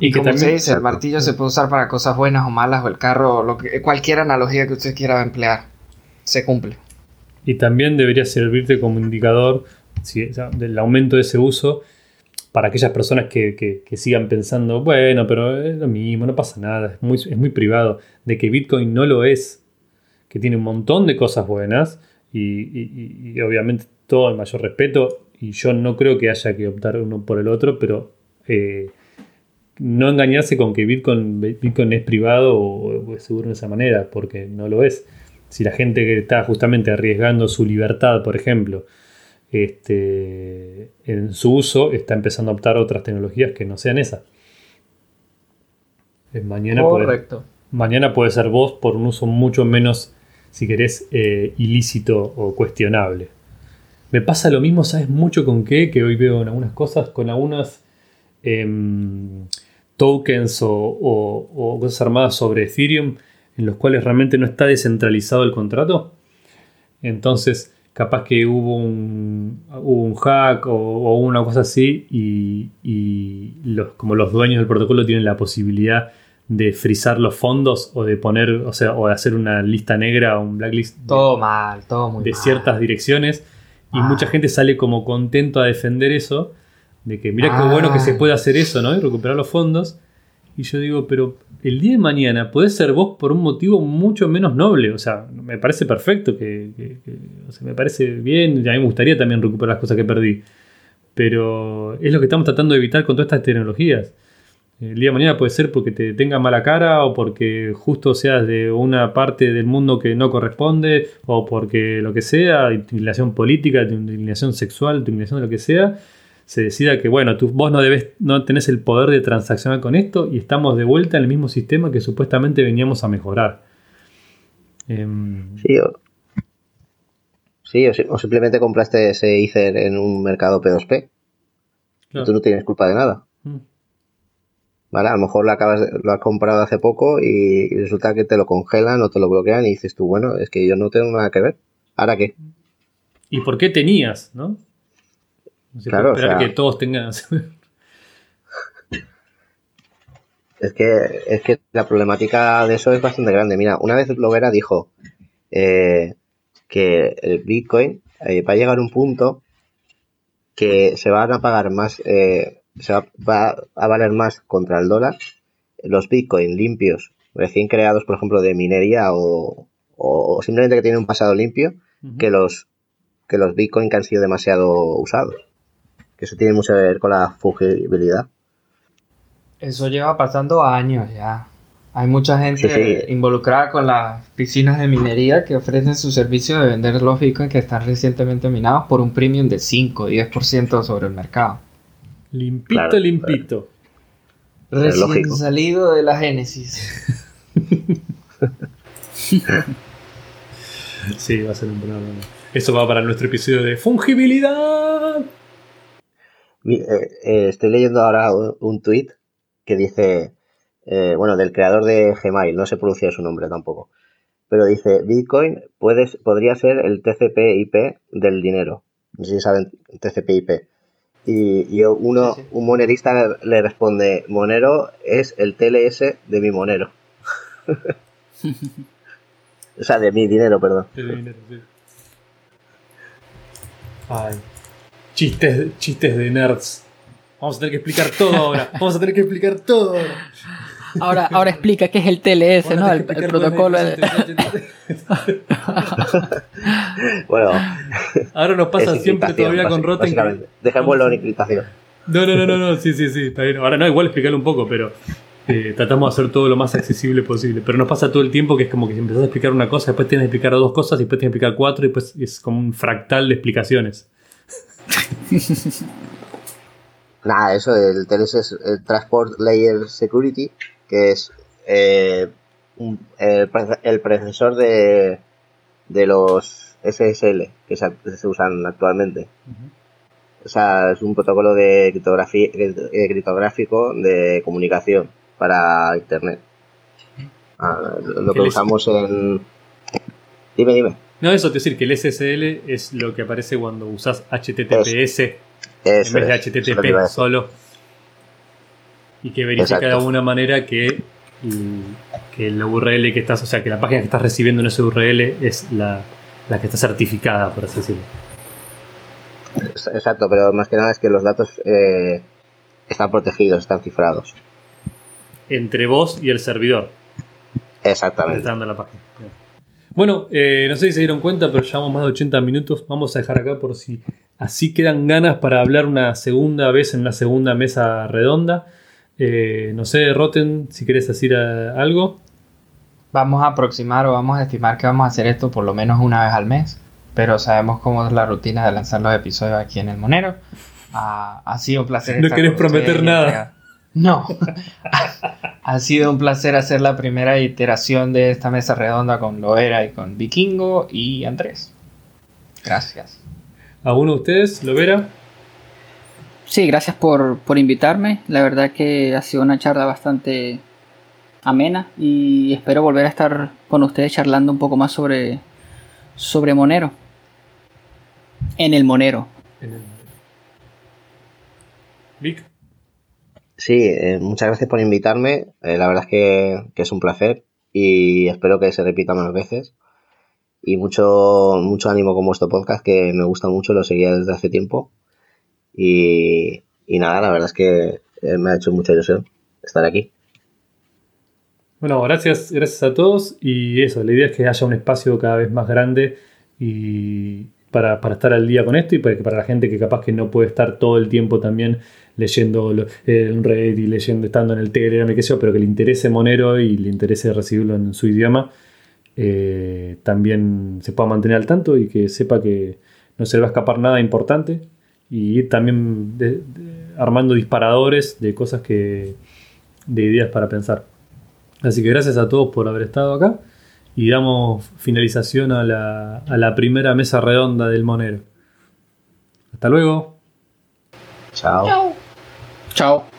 Y como se dice, el martillo se puede usar para cosas buenas o malas, o el carro, lo que, cualquier analogía que usted quiera emplear, se cumple. Y también debería servirte como indicador del aumento de ese uso para aquellas personas que, sigan pensando, bueno, pero es lo mismo, no pasa nada, es muy, es muy privado, de que Bitcoin no lo es, que tiene un montón de cosas buenas y, obviamente todo el mayor respeto y yo no creo que haya que optar uno por el otro, pero eh, no engañarse con que Bitcoin, Bitcoin es privado o, es seguro de esa manera, porque no lo es. Si la gente que está justamente arriesgando su libertad, por ejemplo, este, en su uso está empezando a optar otras tecnologías que no sean esas. Mañana Correcto. Puede, mañana puede ser vos por un uso mucho menos, si querés, eh, ilícito o cuestionable. Me pasa lo mismo, ¿sabes mucho con qué? Que hoy veo en algunas cosas, con algunas em, tokens o, o, cosas armadas sobre Ethereum en los cuales realmente no está descentralizado el contrato. Entonces, capaz que hubo un, un hack o, una cosa así y, los, como los dueños del protocolo tienen la posibilidad de frizar los fondos o de poner, o sea, o de hacer una lista negra o un blacklist. Todo mal, todo muy De ciertas direcciones y mucha gente sale como contento a defender eso, de que mira qué bueno que se puede hacer eso, ¿no? Y recuperar los fondos. Y yo digo, pero el día de mañana podés ser vos por un motivo mucho menos noble. O sea, me parece perfecto, que, me parece bien. Y a mí me gustaría también recuperar las cosas que perdí. Pero es lo que estamos tratando de evitar con todas estas tecnologías. El día de mañana puede ser porque te tenga mala cara o porque justo seas de una parte del mundo que no corresponde o porque lo que sea, inclinación política, inclinación sexual, inclinación de lo que sea se decida que, bueno, tú, vos no, debes, no tenés el poder de transaccionar con esto y estamos de vuelta en el mismo sistema que supuestamente veníamos a mejorar. Em, sí, o, sí o, simplemente compraste ese Ether en un mercado P2P. Tú no tienes culpa de nada. Mm. ¿Vale? A lo mejor lo, acabas lo has comprado hace poco y, resulta que te lo congelan o te lo bloquean y dices tú, bueno, es que yo no tengo nada que ver. ¿Ahora qué? ¿Y por qué tenías, no? Claro, esperar que todos tengan. es que, es que la problemática de eso es bastante grande. Mira, una vez Lovera dijo eh, que el Bitcoin eh, va a llegar a un punto que se van a pagar más, eh, se va, a valer más contra el dólar los Bitcoin limpios, recién creados, por ejemplo, de minería o, simplemente que tienen un pasado limpio, que los que los Bitcoin que han sido demasiado usados que eso tiene mucho que ver con la fungibilidad. Eso lleva pasando años ya. Hay mucha gente involucrada con las piscinas de minería que ofrecen su servicio de vender los bitcoins que están recientemente minados por un premium de 5 o 10% sobre el mercado. Limpito, limpito. Recién salido de la Génesis. sí, va a ser un problema. Eso va para nuestro episodio de fungibilidad. Eh, eh, estoy leyendo ahora un, tweet que dice, eh, bueno, del creador de Gmail, no se pronuncia su nombre tampoco, pero dice Bitcoin puede, podría ser el TCP/IP del dinero. No sé si saben TCP/IP. Y, uno, un monerista le responde, Monero es el TLS de mi Monero. o sea, de mi dinero, perdón. De dinero, sí. Ay. Chistes, chistes de nerds. Vamos a tener que explicar todo ahora. Vamos a tener que explicar todo ahora. Ahora, ahora explica qué es el TLS, ¿no? El, protocolo. bueno. Ahora nos pasa siempre todavía con Rotten. Dejémoslo en encriptación. No, no, no, no, sí, sí, sí. Ahora no, igual explicarlo un poco, pero eh, tratamos de hacer todo lo más accesible posible. Pero nos pasa todo el tiempo que es como que si empezás a explicar una cosa, después tienes que explicar dos cosas, y después tienes que explicar cuatro, y después es como un fractal de explicaciones. Nada, eso, el TLS es el Transport Layer Security, que es eh, el, predecesor de, de los SSL que se, usan actualmente. O sea, es un protocolo de criptográfico de comunicación para Internet. Ah, lo que usamos en... Dime, dime. No, eso es decir, que el SSL es lo que aparece cuando usas HTTPS en vez de HTTP solo y que verifica de alguna manera que, que el URL que estás, o sea, que la página que estás recibiendo en ese URL es la, que está certificada, por así decirlo. Exacto, pero más que nada es que los datos eh, están protegidos, están cifrados. Entre vos y el servidor. Exactamente. La página. Bueno, eh, no sé si se dieron cuenta, pero llevamos más de 80 minutos. Vamos a dejar acá por si así quedan ganas para hablar una segunda vez en una segunda mesa redonda. Eh, no sé, Roten, si quieres decir eh, algo. Vamos a aproximar o vamos a estimar que vamos a hacer esto por lo menos una vez al mes, pero sabemos cómo es la rutina de lanzar los episodios aquí en el Monero. Ah, ha sido un placer. No querés prometer nada. No, ha sido un placer hacer la primera iteración de esta mesa redonda con Loera y con Vikingo y Andrés. Gracias. ¿A uno de ustedes, Loera? Sí, gracias por, invitarme. La verdad que ha sido una charla bastante amena y espero volver a estar con ustedes charlando un poco más sobre, sobre Monero. En el Monero. Vic. Sí, eh, muchas gracias por invitarme. Eh, la verdad es que, que, es un placer y espero que se repita más veces. Y mucho, mucho ánimo con vuestro podcast que me gusta mucho, lo seguía desde hace tiempo y, nada, la verdad es que eh, me ha hecho mucha ilusión estar aquí. Bueno, gracias, gracias a todos. Y eso, la idea es que haya un espacio cada vez más grande y para, estar al día con esto y para, para, la gente que capaz que no puede estar todo el tiempo también leyendo eh, un Reddit y leyendo, estando en el Telegram y qué sé yo, pero que le interese Monero y le interese recibirlo en su idioma, eh, también se pueda mantener al tanto y que sepa que no se le va a escapar nada importante y ir también armando disparadores de cosas que. de ideas para pensar. Así que gracias a todos por haber estado acá y damos finalización a la, a la primera mesa redonda del Monero. Hasta luego. Chao. Chao. Ciao.